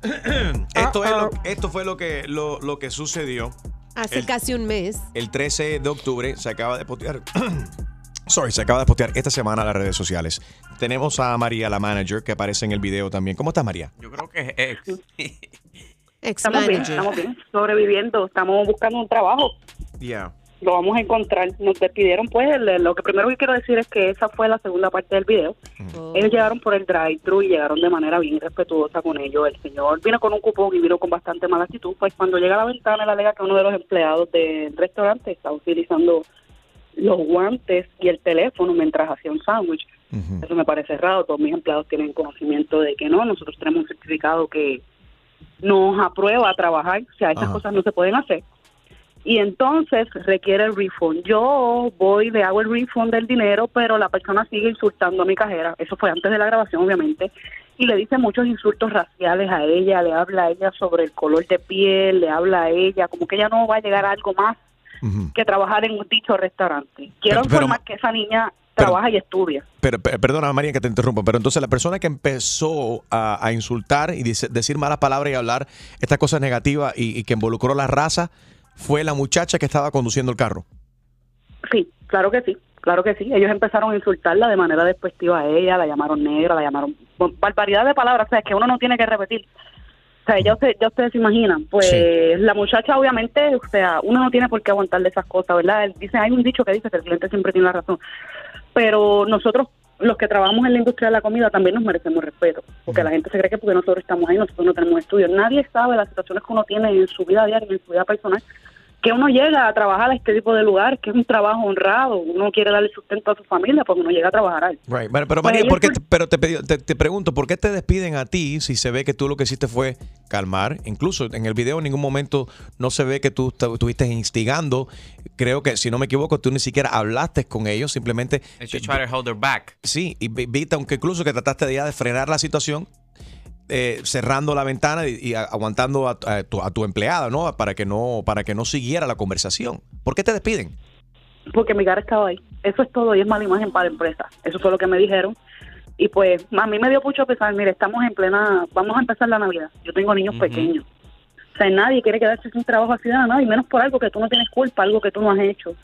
*clears throat* esto, es lo, ah, ah. esto fue lo que, lo, lo que sucedió Hace casi un mes. El 13 de octubre se acaba de postear. *clears throat* Sorry, se acaba de postear esta semana a las redes sociales. Tenemos a María, la manager, que aparece en el video también. ¿Cómo estás, María? Yo creo que es ex. estamos *laughs* bien, estamos bien, sobreviviendo, estamos buscando un trabajo. Ya. lo vamos a encontrar. Nos despidieron, pues, lo que primero que quiero decir es que esa fue la segunda parte del video. Ellos llegaron por el drive-thru y llegaron de manera bien respetuosa con ellos. El señor vino con un cupón y vino con bastante mala actitud. Pues cuando llega a la ventana, él alega que uno de los empleados del restaurante está utilizando los guantes y el teléfono mientras hacía un sándwich. Eso me parece raro. Todos mis empleados tienen conocimiento de que no. Nosotros tenemos un certificado que nos aprueba a trabajar. O sea, estas cosas no se pueden hacer y entonces requiere el refund. Yo voy, le hago el refund del dinero, pero la persona sigue insultando a mi cajera. Eso fue antes de la grabación, obviamente. Y le dice muchos insultos raciales a ella, le habla a ella sobre el color de piel, le habla a ella, como que ella no va a llegar a algo más que trabajar en un dicho restaurante. Quiero informar que esa niña trabaja y estudia. Pero, perdona, María, que te interrumpa, pero entonces la persona que empezó a, insultar y decir malas palabras y hablar estas cosas negativas y, y que involucró la raza, fue la muchacha que estaba conduciendo el carro. Sí, claro que sí, claro que sí. Ellos empezaron a insultarla de manera despectiva a ella, la llamaron negra, la llamaron barbaridad de palabras, o sea, es que uno no tiene que repetir. O sea, ya, usted, ya ustedes se imaginan, pues la muchacha obviamente, o sea, uno no tiene por qué aguantarle esas cosas, ¿verdad? Dice, hay un dicho que dice que el cliente siempre tiene la razón, pero nosotros los que trabajamos en la industria de la comida también nos merecemos respeto, porque la gente se cree que porque nosotros estamos ahí, nosotros no tenemos estudios. Nadie sabe las situaciones que uno tiene en su vida diaria, en su vida personal, que uno llega a trabajar a este tipo de lugar, que es un trabajo honrado, uno quiere darle sustento a su familia porque uno llega a trabajar ahí. Right. pero pues María, ¿por qué pero te, te, pregunto, ¿por qué te despiden a ti si se ve que tú lo que hiciste fue calmar? Incluso en el video en ningún momento no se ve que tú estuviste instigando. Creo que, si no me equivoco, tú ni siquiera hablaste con ellos, simplemente... hold back. Sí, y viste, aunque incluso que trataste de, ya de frenar la situación, eh, cerrando la ventana y, aguantando a, tu, empleada, ¿no? Para que no para que no siguiera la conversación. ¿Por qué te despiden? Porque mi cara estaba ahí. Eso es todo y es mala imagen para la empresa. Eso fue lo que me dijeron. Y pues a mí me dio mucho pesar. Mire, estamos en plena, vamos a empezar la Navidad. Yo tengo niños pequeños. O sea, nadie quiere quedarse sin trabajo así de nada, y menos por algo que tú no tienes culpa, algo que tú no has hecho.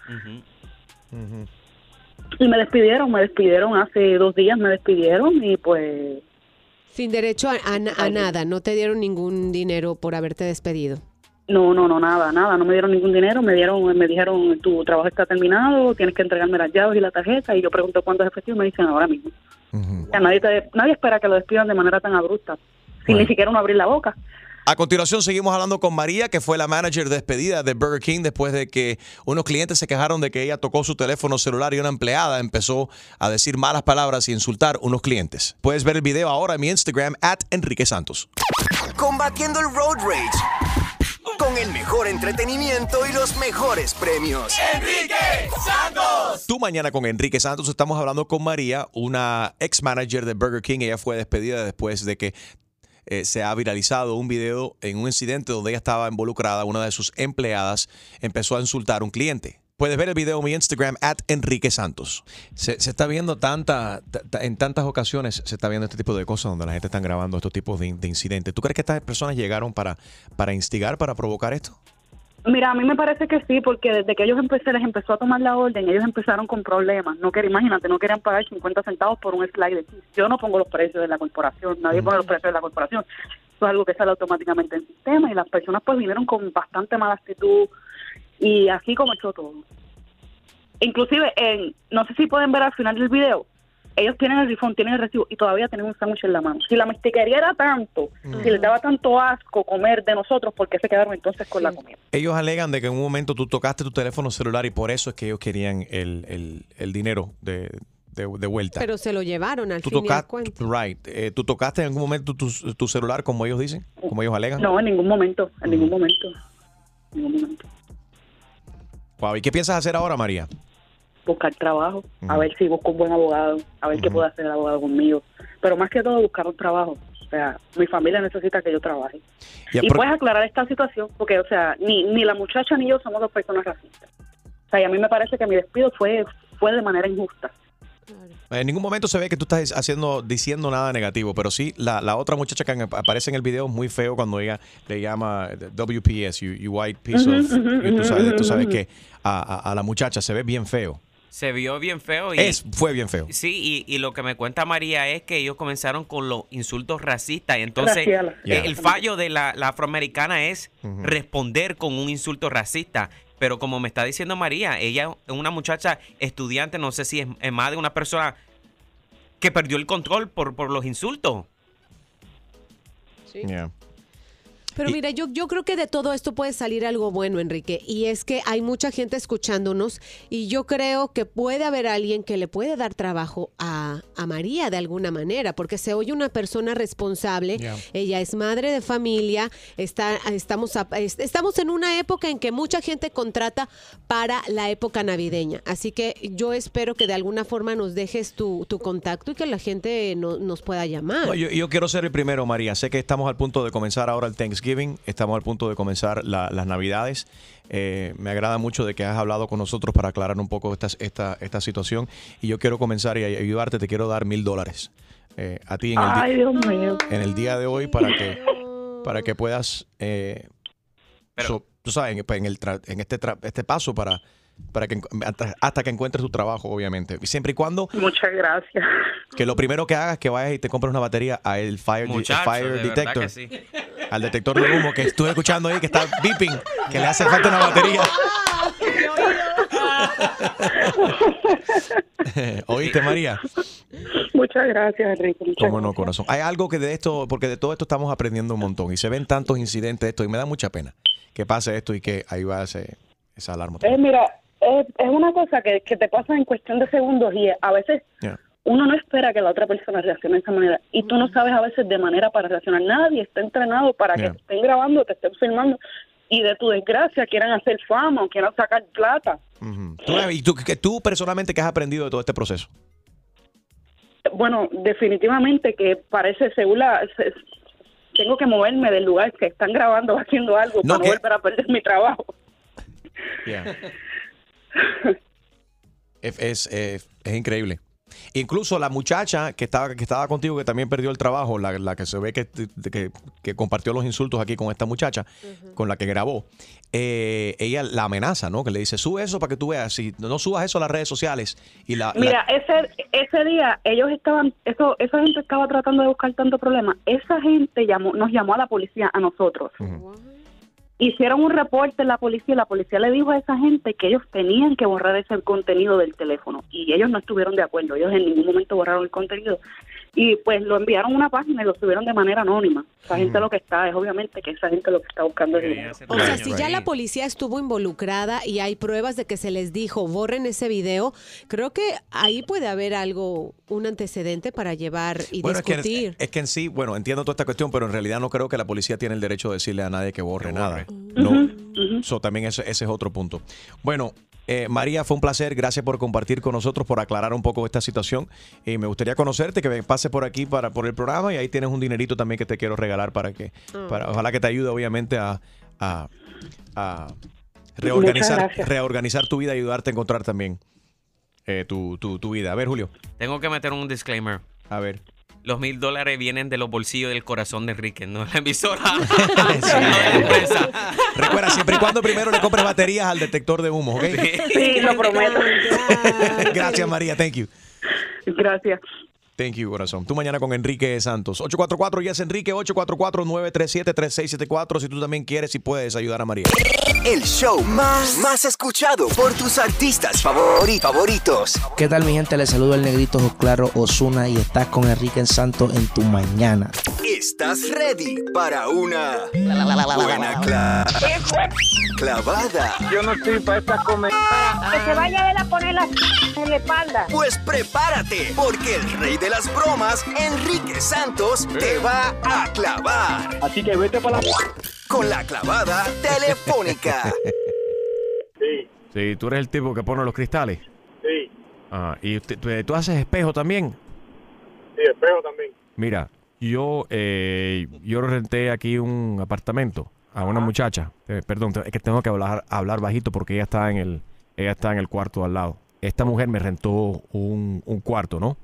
Y me despidieron, me despidieron hace dos días, me despidieron y pues sin derecho a, nada, no te dieron ningún dinero por haberte despedido. No, no, no, nada, nada, no me dieron ningún dinero, me dieron, me dijeron, tu trabajo está terminado, tienes que entregarme las llaves y la tarjeta, y yo pregunto cuándo es efectivo, y me dicen ahora mismo. nadie, nadie espera que lo despidan de manera tan abrupta, sin ni siquiera uno abrir la boca. A continuación seguimos hablando con María, que fue la manager despedida de Burger King después de que unos clientes se quejaron de que ella tocó su teléfono celular y una empleada empezó a decir malas palabras y insultar a unos clientes. Puedes ver el video ahora en mi Instagram, at Enrique Santos. Combatiendo el road rage con el mejor entretenimiento y los mejores premios. ¡Enrique Santos! Tú mañana con Enrique Santos estamos hablando con María, una ex manager de Burger King. Ella fue despedida después de que eh, se ha viralizado un video en un incidente donde ella estaba involucrada, una de sus empleadas empezó a insultar a un cliente. Puedes ver el video en mi Instagram, at Enrique Santos. Se, está viendo tanta, en tantas ocasiones, se está viendo este tipo de cosas donde la gente está grabando estos tipos de, de incidentes. ¿Tú crees que estas personas llegaron para, para instigar, para provocar esto? Mira, a mí me parece que sí, porque desde que ellos empecé, les empezó a tomar la orden, ellos empezaron con problemas. No querían, imagínate, no querían pagar 50 centavos por un slide. Yo no pongo los precios de la corporación, nadie pone los precios de la corporación. Eso es algo que sale automáticamente en el sistema y las personas pues vinieron con bastante mala actitud y así comenzó todo. Inclusive, en, no sé si pueden ver al final del video, ellos tienen el rifón, tienen el recibo y todavía tienen un sándwich en la mano. Si la mestiquería era tanto, si les daba tanto asco comer de nosotros, ¿por qué se quedaron entonces con la comida? Ellos alegan de que en un momento tú tocaste tu teléfono celular y por eso es que ellos querían el, el, dinero de, de, vuelta. Pero se lo llevaron al tú final Right. Eh, ¿Tú tocaste en algún momento tu, tu, celular como ellos dicen? Como ellos alegan. No, en ningún momento. En ningún momento. En ningún momento. Wow. ¿Y qué piensas hacer ahora, María? Buscar trabajo, a ver si busco un buen abogado, a ver qué puede hacer el abogado conmigo. Pero más que todo, buscar un trabajo. O sea, mi familia necesita que yo trabaje. y puedes aclarar esta situación, porque, o sea, ni, ni la muchacha ni yo somos dos personas racistas. O sea, y a mí me parece que mi despido fue, fue de manera injusta. En ningún momento se ve que tú estás haciendo, diciendo nada negativo, pero sí, la, la otra muchacha que aparece en el video es muy feo cuando ella le llama WPS, you, white piece of... tú, sabes, que a, a, la muchacha se ve bien feo se vio bien feo. Y, es, fue bien feo. Sí, y, lo que me cuenta María es que ellos comenzaron con los insultos racistas. Y entonces, el fallo de la, afroamericana es responder con un insulto racista. pero como me está diciendo María, ella es una muchacha estudiante, no sé si es, es más de una persona que perdió el control por, por los insultos. Sí. Pero mira, yo, yo creo que de todo esto puede salir algo bueno, Enrique, y es que hay mucha gente escuchándonos y yo creo que puede haber alguien que le puede dar trabajo a, a María de alguna manera, porque se oye una persona responsable, ella es madre de familia, está, estamos, estamos en una época en que mucha gente contrata para la época navideña, así que yo espero que de alguna forma nos dejes tu, tu contacto y que la gente no, nos pueda llamar. yo, yo quiero ser el primero, María, sé que estamos al punto de comenzar ahora el Thanksgiving Estamos al punto de comenzar las Navidades. Eh, me agrada mucho de que has hablado con nosotros para aclarar un poco esta, esta, esta situación. Y yo quiero comenzar y ayudarte. Te quiero dar mil dólares eh, a ti en el, en el día de hoy para que, para que puedas, eh, tú sabes, en, el en este, este paso para para que hasta, que encuentres tu trabajo, obviamente. Siempre y cuando. Muchas gracias. Que lo primero que hagas es que vayas y te compres una batería al Fire, fire Detector. Al detector de humo que estuve escuchando ahí que está beeping, que le hace falta una batería. *laughs* ¿Oíste, María? Muchas gracias, Enrique. Cómo no, corazón. Hay algo que de esto, porque de todo esto estamos aprendiendo un montón y se ven tantos incidentes de esto y me da mucha pena que pase esto y que ahí va ese, esa alarma. Eh, mira, es, una cosa que, te pasa en cuestión de segundos y a veces uno no espera que la otra persona reaccione de esa manera y tú no sabes a veces de manera para reaccionar. Nadie está entrenado para que te estén grabando, te estén filmando y de tu desgracia quieran hacer fama o quieran sacar plata. ¿Y tú, que tú personalmente qué has aprendido de todo este proceso? Bueno, definitivamente que parece, según la... tengo que moverme del lugar que están grabando haciendo algo para no volver a perder mi trabajo. *laughs* es, es, increíble. Incluso la muchacha que estaba, que estaba contigo, que también perdió el trabajo, la, que se ve que, que, compartió los insultos aquí con esta muchacha, con la que grabó, eh, ella la amenaza, ¿no? Que le dice, sube eso para que tú veas, si no subas eso a las redes sociales. y la, Mira, Ese, ese día ellos estaban, eso, esa gente estaba tratando de buscar tanto problema. Esa gente llamó, nos llamó a la policía, a nosotros hicieron un reporte la policía y la policía le dijo a esa gente que ellos tenían que borrar ese contenido del teléfono y ellos no estuvieron de acuerdo, ellos en ningún momento borraron el contenido y pues lo enviaron a una página y lo subieron de manera anónima. Esa gente lo que está es obviamente que esa gente lo que está buscando es dinero. O sea, si ya la policía estuvo involucrada y hay pruebas de que se les dijo borren ese video, creo que ahí puede haber algo, un antecedente para llevar y discutir. Es que, en sí, bueno, entiendo toda esta cuestión, pero en realidad no creo que la policía tiene el derecho de decirle a nadie que borre, nada. No. So, también ese, ese es otro punto. Bueno, eh, María, fue un placer. Gracias por compartir con nosotros, por aclarar un poco esta situación. Y me gustaría conocerte, que me pase por aquí para por el programa y ahí tienes un dinerito también que te quiero regalar para que, mm. para, ojalá que te ayude obviamente a, reorganizar, reorganizar tu vida y ayudarte a encontrar también eh, tu, tu, tu vida. A ver, Julio. Tengo que meter un disclaimer. A ver los mil dólares vienen de los bolsillos del corazón de Enrique, no la emisora, *laughs* la empresa. Recuerda, siempre y cuando primero le compres baterías al detector de humo, ¿ok? Sí, lo prometo. Gracias, María. Thank you. Gracias. Thank you, corazón. Tú mañana con Enrique Santos. 844 es Enrique, 844-937-3674. Si tú también quieres y puedes ayudar a María. El show más, más escuchado por tus artistas favoritos. ¿Qué tal, mi gente? Les saludo el negrito Claro Osuna y estás con Enrique Santos en tu mañana. ¿Estás ready para una buena clavada? Yo no estoy para estas comedias. Que se vaya a poner la en la espalda. Pues prepárate, porque el rey de las bromas, Enrique Santos, te va a clavar. Así que vete para la... Con la clavada telefónica. Sí. Sí, tú eres el tipo que pone los cristales. Sí. Ah, ¿y tú, haces espejo también? Sí, espejo también. Mira, yo, eh, yo renté aquí un apartamento a una muchacha. Eh, perdón, es que tengo que hablar, hablar bajito porque ella está en el, ella está en el cuarto al lado. Esta mujer me rentó un, un cuarto, ¿no?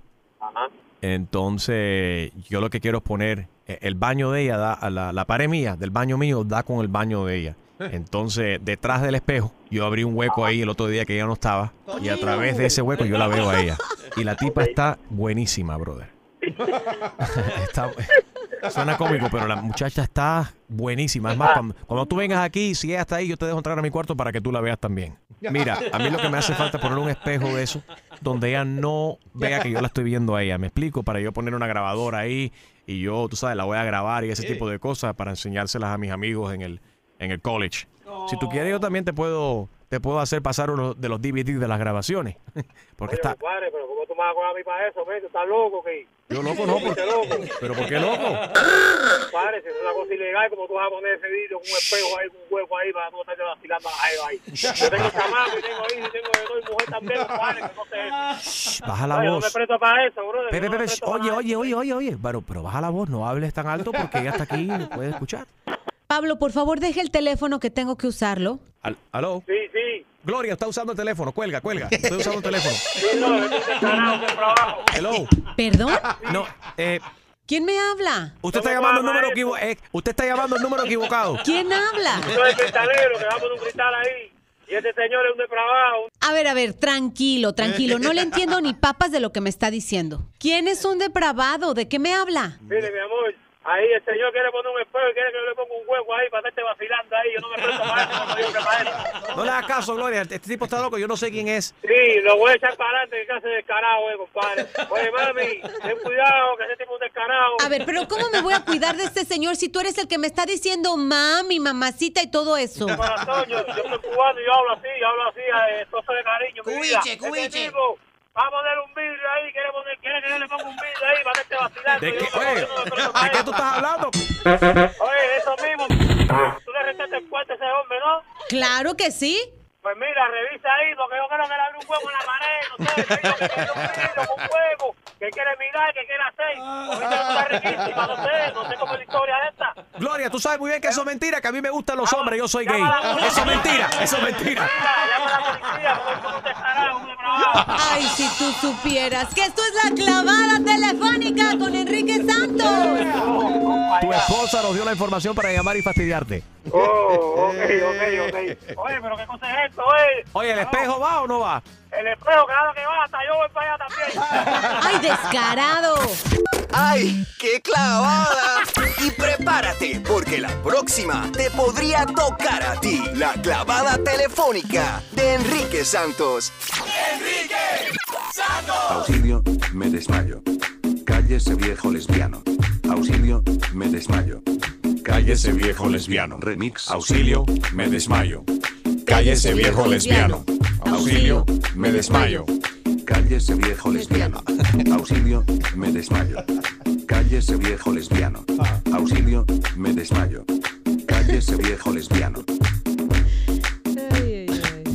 Entonces, yo lo que quiero es poner eh, el baño de ella, da, la, la pared mía del baño mío da con el baño de ella. Entonces, detrás del espejo, yo abrí un hueco ahí el otro día que ella no estaba. Y a través de ese hueco yo la veo a ella. Y la tipa está buenísima, brother. *laughs* suena cómico, pero la muchacha está buenísima. Es más, cuando, tú vengas aquí, si ella está ahí, yo te dejo entrar a mi cuarto para que tú la veas también. Mira, a mí lo que me hace falta es poner un espejo de eso, donde ella no vea que yo la estoy viendo a ella. Me explico, para yo poner una grabadora ahí y yo, tú sabes, la voy a grabar y ese tipo de cosas para enseñárselas a mis amigos en el, en el college. Si tú quieres, yo también te puedo te puedo hacer pasar uno de los DVDs de las grabaciones. *laughs* Porque está. Compadre, pero ¿cómo tú me a coger a mí para eso, ¿Tú estás loco, ¿qué? Yo loco no, por... loco. ¿Pero por qué loco? Compadre, si es una cosa ilegal, como tú vas a poner ese vídeo con un espejo ahí, con un hueco ahí, para no estarte vacilando a la jeva ahí. Yo tengo chamaco y tengo hijos y tengo de todo y mujer también, compadre, que no sé Baja la Oye, voz. no me presto para eso, bro. Pepe, Pepe, oye, oye, oye, oye, oye. Pero, pero baja la voz, no hables tan alto porque ella está aquí y puede escuchar. Pablo, por favor, deje el teléfono que tengo que usarlo. Al- ¿Aló? Sí, sí. Gloria, está usando el teléfono. Cuelga, cuelga. *laughs* Estoy usando el teléfono. Hello. ¿Perdón? No, eh, ¿Quién me habla? usted está llamando el número equivocado. usted está llamando el número equivocado. ¿Quién habla? Yo soy el cristalero que va a poner un cristal ahí. Y este señor es un depravado. A ver, a ver, tranquilo, tranquilo. No le entiendo ni papas de lo que me está diciendo. ¿Quién es un depravado? ¿De qué me habla? Mire, mi amor, ahí el señor quiere poner un espejo y quiere que yo le ponga un hueco ahí para estarte vacilando ahí. Yo no me presto para eso, no digo que para eso. No le hagas caso, Gloria. Este tipo está loco. Yo no sé quién es. Sí, lo voy a echar para adelante, que casi descarado, eh, compadre. Oye, mami, ten cuidado, que ese tipo es un descarado. A ver, pero ¿cómo me voy a cuidar de este señor si tú eres el que me está diciendo mami, mamacita y todo eso? De corazón, yo, yo soy cubano y yo hablo así, yo hablo así, eh, toso de cariño. Cubiche, cubiche. Este tipo va a poner un vidrio ahí, quiere, poner, quiere que yo le ponga un vidrio ahí para estarte vacilando. ¿De qué, no oye, ¿de qué tú estás hablando? Oye, eso mismo. Tú le restaste el cuarto a ese hombre, ¿no? Claro que sí. Pues mira, revisa ahí, porque yo creo que le abre un huevo en la pared, no sé, que que quiere un vidrio con huevo, que quiere mirar, que quiere hacer. Porque esta cosa es riquísima, no sé, no sé cómo es la historia esta. Gloria, tú sabes muy bien que eso es mentira, que a mí me gustan los hombres, yo soy gay. Eso es mentira, eso es mentira. Llama a la policía, porque un depravado. Ay, si tú supieras que esto es la clavada telefónica con Enrique Santos. Tu esposa nos dio la información para llamar y fastidiarte. Oh, ok, ok, ok. Oye, pero ¿qué cosa es esto, oye? Oye, ¿el espejo va o no va? El espejo, claro que va, hasta yo voy para allá también. *laughs* Ay, descarado. ¡Ay, qué clavada! Y prepárate, porque la próxima te podría tocar a ti. La clavada telefónica de Enrique Santos. Enrique Santos. Auxilio, me desmayo. Cállese viejo lesbiano. Auxilio, me desmayo. Cállese viejo lesbiano. Remix. Auxilio, me desmayo. Cállese viejo lesbiano. Auxilio, me desmayo. Cállese viejo lesbiano. Auxilio, me desmayo. Cállese viejo lesbiano. Auxilio, me desmayo. Cállese viejo lesbiano.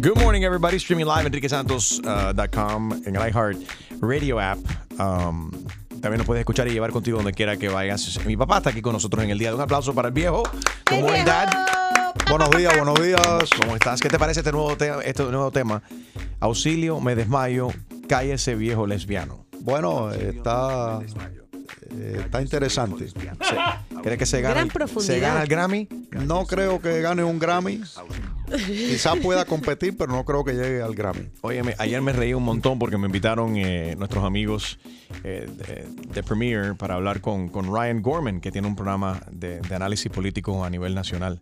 Good morning, everybody. Streaming live enriquesantos.com en el iHeart Radio app. Um, también nos puedes escuchar y llevar contigo donde quiera que vayas. Mi papá está aquí con nosotros en el día. Un aplauso para el viejo. Good morning, Dad. Buenos días, buenos días. ¿Cómo estás? ¿Qué te parece este nuevo, te- este nuevo tema? Auxilio, me desmayo, cállese viejo lesbiano. Bueno, está, eh, está interesante. ¿Crees que se gana, Gran el- profundidad. se gana el Grammy? No creo que gane un Grammy. Quizás pueda competir, pero no creo que llegue al Grammy. Óyeme, ayer me reí un montón porque me invitaron eh, nuestros amigos eh, de, de Premiere para hablar con, con Ryan Gorman, que tiene un programa de, de análisis político a nivel nacional.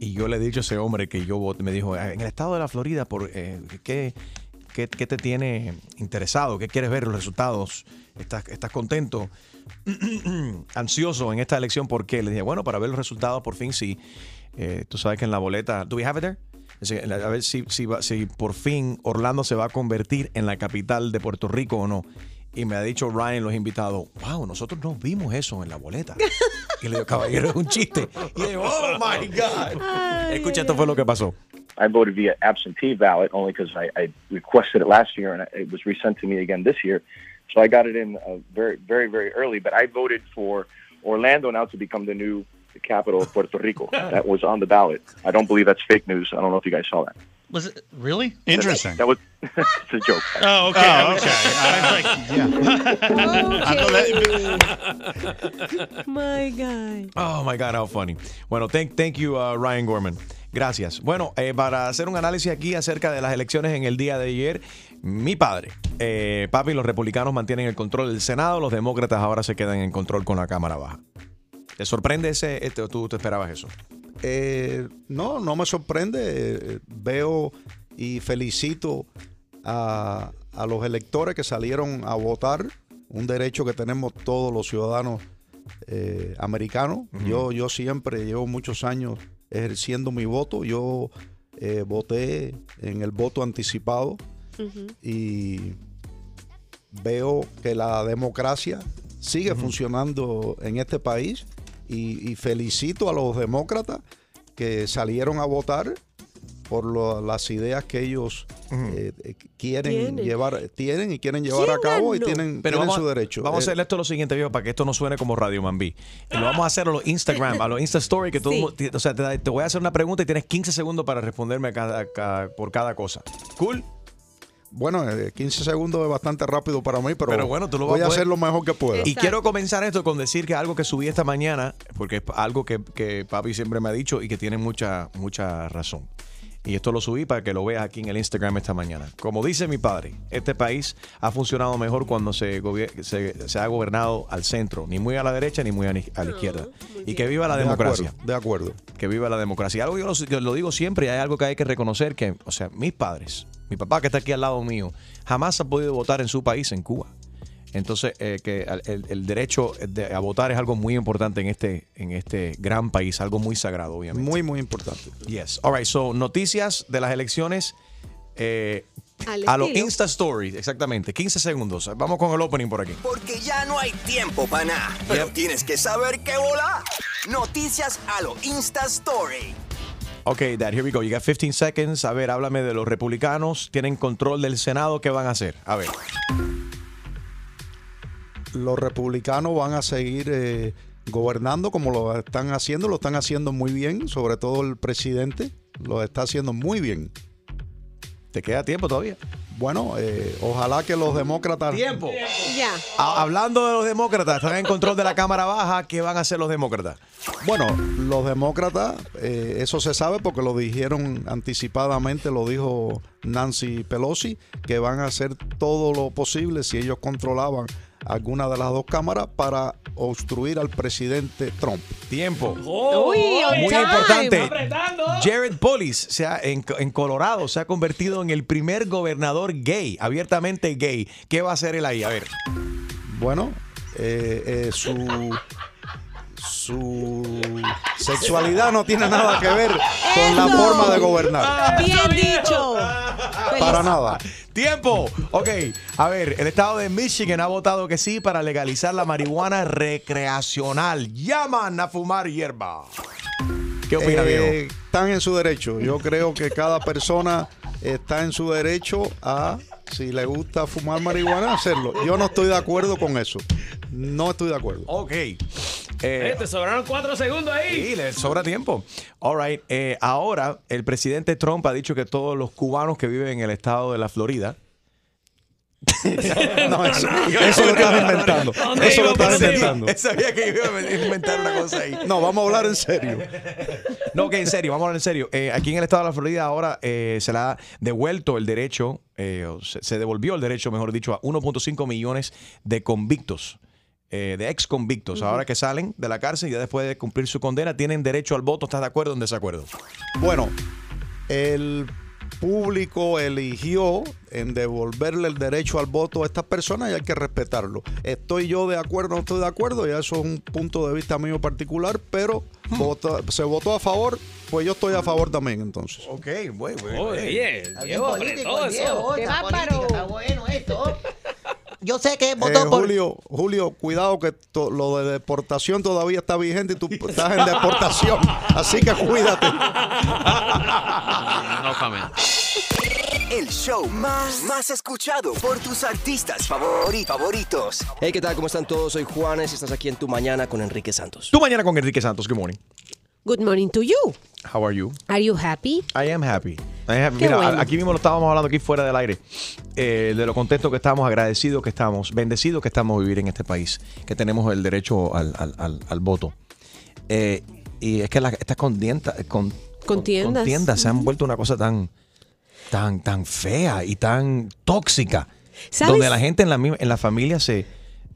Y yo le he dicho a ese hombre que yo voté, me dijo, en el estado de la Florida, por, eh, ¿qué, qué, qué te tiene interesado? ¿Qué quieres ver los resultados? ¿Estás, estás contento? *clears throat* ansioso en esta elección, ¿por qué? Le dije, bueno, para ver los resultados, por fin sí. Eh, tú sabes que en la boleta, ¿do we have it there? A ver si, si, si por fin Orlando se va a convertir en la capital de Puerto Rico o no. Y me ha dicho Ryan, los invitados, wow, nosotros no vimos eso en la boleta. *laughs* Y le digo, caballero, es un chiste. Y le digo, oh my God. Escucha, esto fue lo que pasó. I voted via absentee ballot only because I, I requested it last year and it was resent to me again this year. So I got it in uh, very, very, very early. But I voted for Orlando now to become the new capital of Puerto Rico. that was on the ballot. I don't believe that's fake news. I don't know if you guys saw that. Was it really interesting? That was *laughs* it's a joke. Oh, okay. Oh, *laughs* My God. Oh my God, how funny. Bueno, thank, thank you, uh, Ryan Gorman. Gracias. Bueno, eh, para hacer un análisis aquí acerca de las elecciones en el día de ayer, Mi padre. Eh, papi, los republicanos mantienen el control del Senado, los demócratas ahora se quedan en control con la Cámara Baja. ¿Te sorprende ese? Este, ¿Tú te esperabas eso? Eh, no, no me sorprende. Eh, veo y felicito a, los electores que salieron a votar, un derecho que tenemos todos los ciudadanos americanos. yo, yo siempre llevo muchos años ejerciendo mi voto. Yo voté en el voto anticipado y veo que la democracia sigue funcionando en este país y, felicito a los demócratas que salieron a votar por las ideas que ellos eh, eh, quieren llevar, tienen y quieren llevar a cabo y tienen, Pero su derecho. Vamos a eh, hacer esto lo siguiente, viejo, para que esto no suene como Radio Mambí. Lo vamos a hacer a los Instagram, a los Insta Story, que todo, o sea, te, voy a hacer una pregunta y tienes 15 segundos para responderme por cada cosa. ¿Cool? Bueno, 15 eh, segundos es bastante rápido para mí, pero, bueno, tú lo voy a, hacer lo mejor que pueda. Y quiero comenzar esto con decir que algo que subí esta mañana, porque es algo que, que papi siempre me ha dicho y que tiene mucha, mucha razón. Y esto lo subí para que lo veas aquí en el Instagram esta mañana. Como dice mi padre, este país ha funcionado mejor cuando se, se, ha gobernado al centro, ni muy a la derecha ni muy a, la izquierda. y que viva la democracia. de acuerdo. Que viva la democracia. Algo yo lo, lo digo siempre, hay algo que hay que reconocer que, o sea, mis padres, mi papá que está aquí al lado mío, jamás ha podido votar en su país, en Cuba. Entonces, eh, que el, derecho a votar es algo muy importante en este, en este gran país, algo muy sagrado, obviamente. Muy, muy importante. Yes. All right, so noticias de las elecciones. Eh, a los Insta Stories, exactamente. 15 segundos. Vamos con el opening por aquí. Porque ya no hay tiempo para nada. Pero tienes que saber qué volar. Noticias a lo Insta Story. Ok, Dad, here we go. You got 15 seconds. A ver, háblame de los republicanos. Tienen control del Senado. ¿Qué van a hacer? A ver los republicanos van a seguir eh, gobernando como lo están haciendo, lo están haciendo muy bien, sobre todo el presidente lo está haciendo muy bien. ¿Te queda tiempo todavía? Bueno, eh, ojalá que los demócratas. Tiempo. Ya. hablando de los demócratas, están en control de la Cámara Baja. ¿Qué van a hacer los demócratas? Bueno, los demócratas, eh, eso se sabe porque lo dijeron anticipadamente, lo dijo Nancy Pelosi, que van a hacer todo lo posible si ellos controlaban alguna de las dos cámaras para obstruir al presidente Trump. Tiempo. Muy importante. Jared Polis se en, en, Colorado se ha convertido en el primer gobernador gay, abiertamente gay. ¿Qué va a hacer él ahí? A ver. Bueno, eh, eh, su su sexualidad no tiene nada que ver con la forma de gobernar. Bien dicho. Para nada. Tiempo. Ok, a ver, el estado de Michigan ha votado que sí para legalizar la marihuana recreacional. Llaman a fumar hierba. ¿Qué opina, eh, Están en su derecho. Yo creo que cada persona está en su derecho a, si le gusta fumar marihuana, hacerlo. Yo no estoy de acuerdo con eso. No estoy de acuerdo. Ok. Eh, te sobraron cuatro segundos ahí. Sí, le sobra tiempo. All right. Eh, ahora, el presidente Trump ha dicho que todos los cubanos que viven en el estado de la Florida *laughs* no, eso, eso, lo estás inventando. Eso lo estás inventando. Sabía que iba a inventar una cosa ahí. No, vamos a hablar en serio. No, que en serio, vamos a hablar en serio. Eh, aquí en el estado de la Florida ahora eh, se le ha devuelto el derecho, eh, se, devolvió el derecho, mejor dicho, a 1.5 millones de convictos. De ex convictos, ahora que salen de la cárcel y ya después de cumplir su condena, tienen derecho al voto. ¿Estás de acuerdo o en desacuerdo? Bueno, el público eligió en devolverle el derecho al voto a estas personas y hay que respetarlo. Estoy yo de acuerdo o no estoy de acuerdo, ya eso es un punto de vista mío particular, pero se votó a favor, pues yo estoy a favor también entonces. Ok, bueno, bueno. Oye, Diego, todo eso. Qué Está bueno esto. *laughs* Yo sé que votó eh, Julio, Julio, cuidado que lo de deportación todavía está vigente y tú estás en deportación. *laughs* Así que cuídate. No, El show más, más escuchado por tus artistas favoritos. Hey, ¿qué tal? ¿Cómo están todos? Soy Juanes y estás aquí en Tu Mañana con Enrique Santos. Tu Mañana con Enrique Santos. Good morning. Good morning to you. How are you? Are you happy? I am happy. Mira, aquí mismo lo estábamos hablando aquí fuera del aire, eh, de lo contentos que estamos, agradecidos que estamos, bendecidos que estamos vivir en este país, que tenemos el derecho al, voto. Eh, y es que estas contiendas, con, contiendas, se han vuelto una cosa tan tan, tan fea y tan tóxica. Donde la gente en la, en la familia se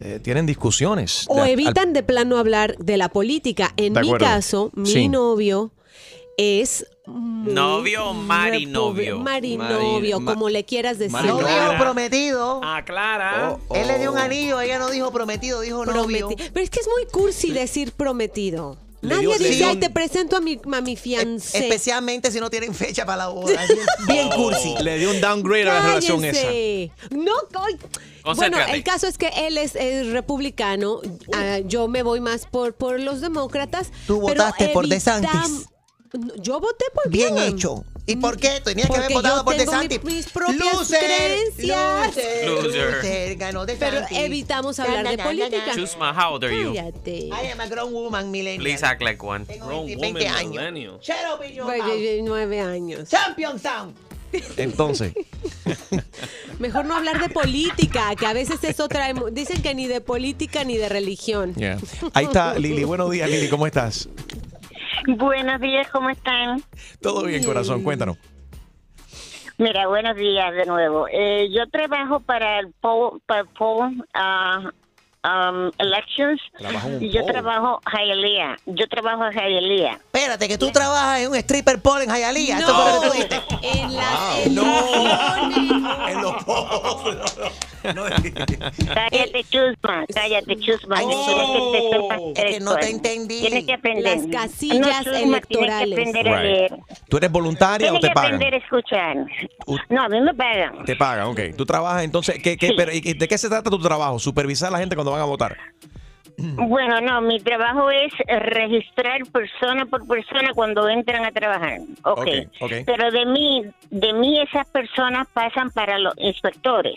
eh, tienen discusiones. O evitan de plano hablar de la política. En mi caso, mi novio es novio marinovio. Marinovio, como le quieras decir. No dijo prometido. Aclara. Oh, Él le dio un oh. anillo, ella no dijo prometido, dijo novio. Pero es que es muy cursi decir prometido. Nadie dice, ay, te presento a mi, a mi fiancé. Especialmente si no tienen fecha para la boda. *laughs* Bien cursi. Le dio un downgrade a la relación esa. No, bueno, el caso es que él es, republicano. Ah, yo me voy más por, por los demócratas. Tú votaste por DeSantis. Yo voté por Bien hecho. ¿Y por qué? Tenías que haber votado por DeSantis. mis propias loser, creencias. Loser. loser. Ganó Pero evitamos hablar de política. Chusma, how old are you? I am a grown woman, millennial. Please act like one. Tengo 20, 20 años. Años. Champion Sound. Entonces. *laughs* Mejor no hablar de política, que a veces eso trae. Dicen que ni de política ni de religión. Ahí está Lili. Buenos días, Lili. ¿Cómo estás? Buenos días, ¿cómo están? Todo bien, corazón, cuéntanos. Mira, buenos días de nuevo. Eh, yo trabajo para el POL, para uh, um, Elections y yo trabajo Hialeah. Yo trabajo en Hialeah. Espérate, que tú trabajas en un stripper pole en Hialeah. ¿Esto fue lo que tú dijiste? En la... No, en los polos. *laughs* cállate, chusma, cállate, chusma. Ay, no, es que no te entendí. Tienes que aprender. Las casillas no, chusma, electorales. Tienes que aprender a leer. ¿Tú eres voluntaria o te pagan? Tienes que aprender a escuchar. No, a mí me pagan. Te pagan, ok. ¿Tú trabajas entonces? ¿qué, qué, pero, ¿De qué se trata tu trabajo? ¿Supervisar a la gente cuando van a votar? Bueno, no, mi trabajo es registrar persona por persona cuando entran a trabajar. Okay. ok. Pero de mí, de mí esas personas pasan para los inspectores.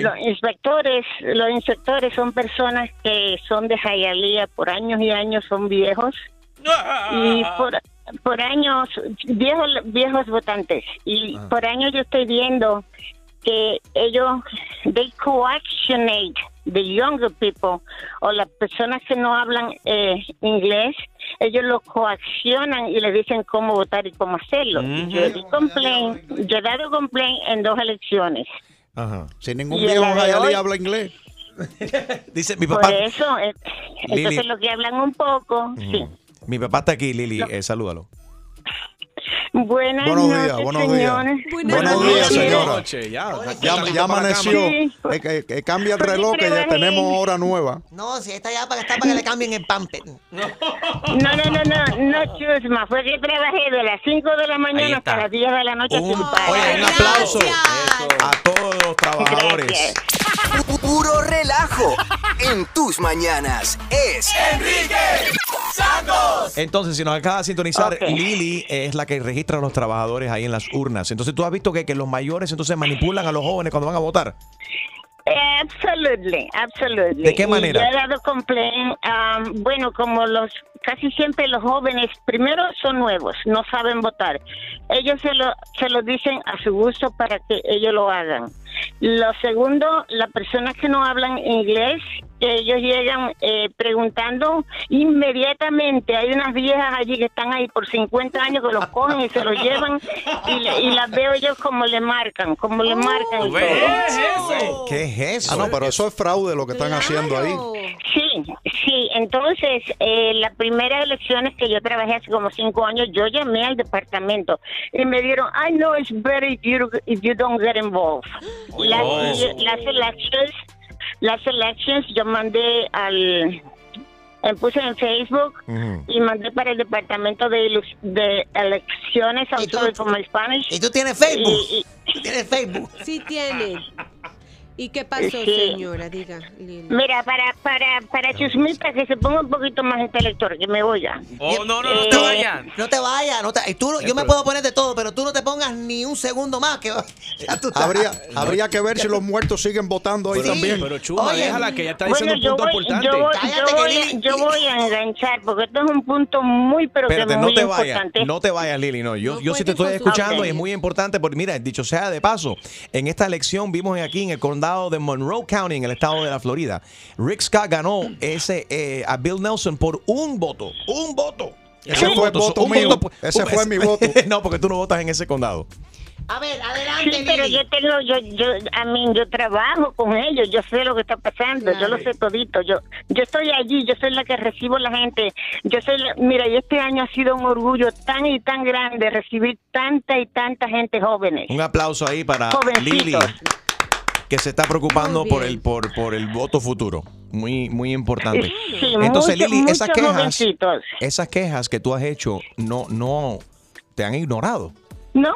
Los inspectores, los inspectores son personas que son de Jayalía por años y años, son viejos. Y por, por años, viejos, viejos votantes. Y ah. por años yo estoy viendo que ellos, they coactionate the younger people o las personas que no hablan eh, inglés, ellos lo coaccionan y le dicen cómo votar y cómo hacerlo. Yo he complaint, yo he dado complaint en dos elecciones. Ajá. Si ningún viejo allá habla inglés. *laughs* Dice mi papá. Por eso, eh, entonces lo que hablan un poco, sí. Mi papá está aquí, Lili, eh, salúdalo. Buenas buenos noches, días, buenos señores. días. Buenos, días, señora. ya, ya, amaneció. Eh, que, que, cambia el reloj, que ya tenemos hora nueva. No, si esta ya para, está para que le cambien el pamper. No, no, no, no, no, chusma. Fue que trabajé de las 5 de la mañana hasta las 10 de la noche un, Oye, un aplauso a todos los trabajadores. Puro relajo en tus mañanas es Enrique Santos. Entonces, si nos acaba de sintonizar, Lili es la que registra a los trabajadores ahí en las urnas. Entonces, ¿tú has visto que, que los mayores entonces manipulan a los jóvenes cuando van a votar? Absolutely, absolutely. ¿De qué manera? yo he dado complaint, um, bueno, como los casi siempre los jóvenes, primero son nuevos, no saben votar. Ellos se lo, se lo dicen a su gusto para que ellos lo hagan. Lo segundo, las personas que no hablan inglés, ellos llegan eh, preguntando inmediatamente. Hay unas viejas allí que están ahí por 50 años que los cogen y se los llevan y, las veo yo como le marcan, como le marcan. ¿Qué es eso? ¿Qué es eso? Ah, no, pero eso es fraude lo que están haciendo ahí. Sí, sí. Entonces, eh, las primeras elecciones que yo trabajé hace como cinco años, yo llamé al departamento y me dieron, I know it's better if you, if you don't get involved. Las, las elections, las elections yo mandé al eh, puse en Facebook y mandé para el departamento de, de elecciones, my Spanish. ¿Y tú tienes Facebook? ¿Tienes Facebook? Sí tiene. ¿Y qué pasó, señora? Diga, Mira, para, para, para Chusmita, que se ponga un poquito más intelectual, que me voy Oh, no, no, no te vayas. No te vayas. No te, tú, yo me puedo poner de todo, pero tú no te pongas ni un segundo más. que habría, habría que ver si los muertos siguen votando ahí también. Pero Chuma, déjala que ya está diciendo bueno, un punto voy, importante. Yo voy, yo, voy, yo voy, a enganchar, porque esto es un punto muy, pero Espérate, que no muy te importante. vayas, no te vayas, Lili. No, yo, yo sí te estoy escuchando y es muy importante porque, mira, dicho sea de paso, en esta elección vimos aquí en el condado de Monroe County, en el estado de la Florida, Rick Scott ganó ese eh, a Bill Nelson por un voto. Un voto. Ese fue el voto mío. Ese fue mi *laughs* voto. no, porque tú no votas en ese condado. A ver, adelante, Sí, pero Lili. yo tengo, yo, yo, a mí, yo trabajo con ellos, yo sé lo que está pasando, yo lo sé todito, yo, yo estoy allí, yo soy la que recibo la gente, yo soy, la- mira, y este año ha sido un orgullo tan y tan grande recibir tanta y tanta gente jóvenes. Un aplauso ahí para Jovencitos. Lili, que se está preocupando por el, por, por el voto futuro. Muy, muy importante. Sí, Entonces, muchos- Lili, esas quejas, esas quejas que tú has hecho, no, no te han ignorado. No,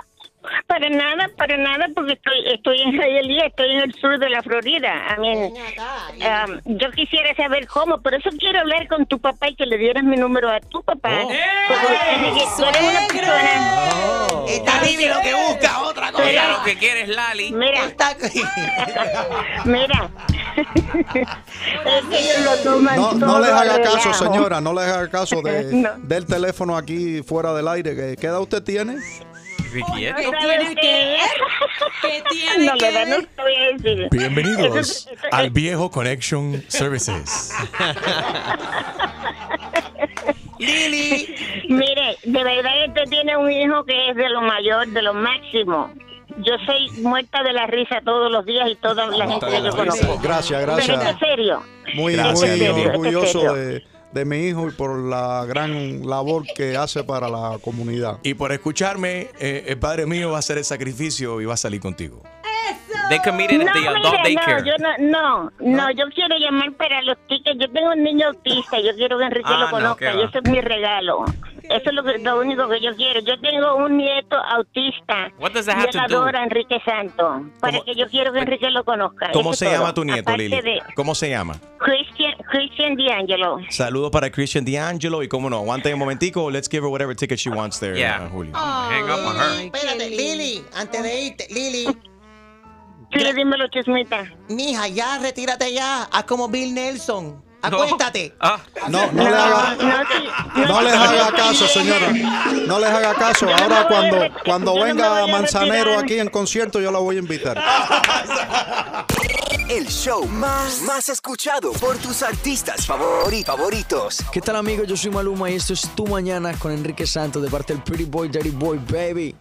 para nada, para nada, porque estoy, estoy en Hialeah, estoy en el sur de la Florida. I mean, um, yo quisiera saber cómo, por eso quiero hablar con tu papá y que le dieras mi número a tu papá. Porque tú eres una persona- Está Lili lo que busca, otra cosa. Ella lo que quiere es Lali. Mira, *laughs* mira. es que ellos lo toman No, no les haga caso, señora, no les haga caso de, *laughs* No. del teléfono aquí fuera del aire. ¿Qué, qué edad usted tiene? Ricky, ¿Qué tiene que ver? ¿Qué *laughs* tiene no, que le dan, no voy a decir. Bienvenidos al viejo Connection Services. *laughs* Lili. Mire, de verdad que usted tiene un hijo que es de lo mayor, de lo máximo. Yo soy muerta de la risa todos los días y toda la gente que yo conozco. Gracias, Pero gracias. esto es serio. Muy, Gracias, muy orgulloso serio. de, de mi hijo y por la gran labor que hace para la comunidad. Y por escucharme, eh, el padre mío va a hacer el sacrificio y va a salir contigo. They committed No, the mire, adult no, daycare. yo no, no, no, yo quiero llamar para los tickets. Yo tengo un niño autista, yo quiero que Enrique Ah, lo no, conozca qué y ese es mi regalo. Eso es lo, que- lo único que yo quiero. Yo tengo un nieto autista What does that y have él to do? adora a Enrique Santo. Para que yo quiero que Enrique lo conozca. ¿Cómo Eso se es llama todo. tu nieto, Aparte Lili? de ¿Cómo se llama? Christian, Christian D'Angelo. Saludos para Christian D'Angelo y cómo no, aguanta un momentico, let's give her whatever ticket she wants there, Yeah. uh, Julio. Hang up on her. Espérate, Lili, antes de irte, Lili. Sí, dímelo, chismita. Mija, ya, retírate ya. Haz como Bill Nelson. Acuéstate. Ah. No, no, le haga, no les haga caso, señora. No les haga caso. Ahora cuando, cuando venga Manzanero aquí en concierto, yo la voy a invitar. El show más, más escuchado por tus artistas favori- favoritos. ¿Qué tal amigos? Yo soy Maluma y esto es Tu Mañana con Enrique Santos de parte del Pretty Boy, Dirty Boy, baby.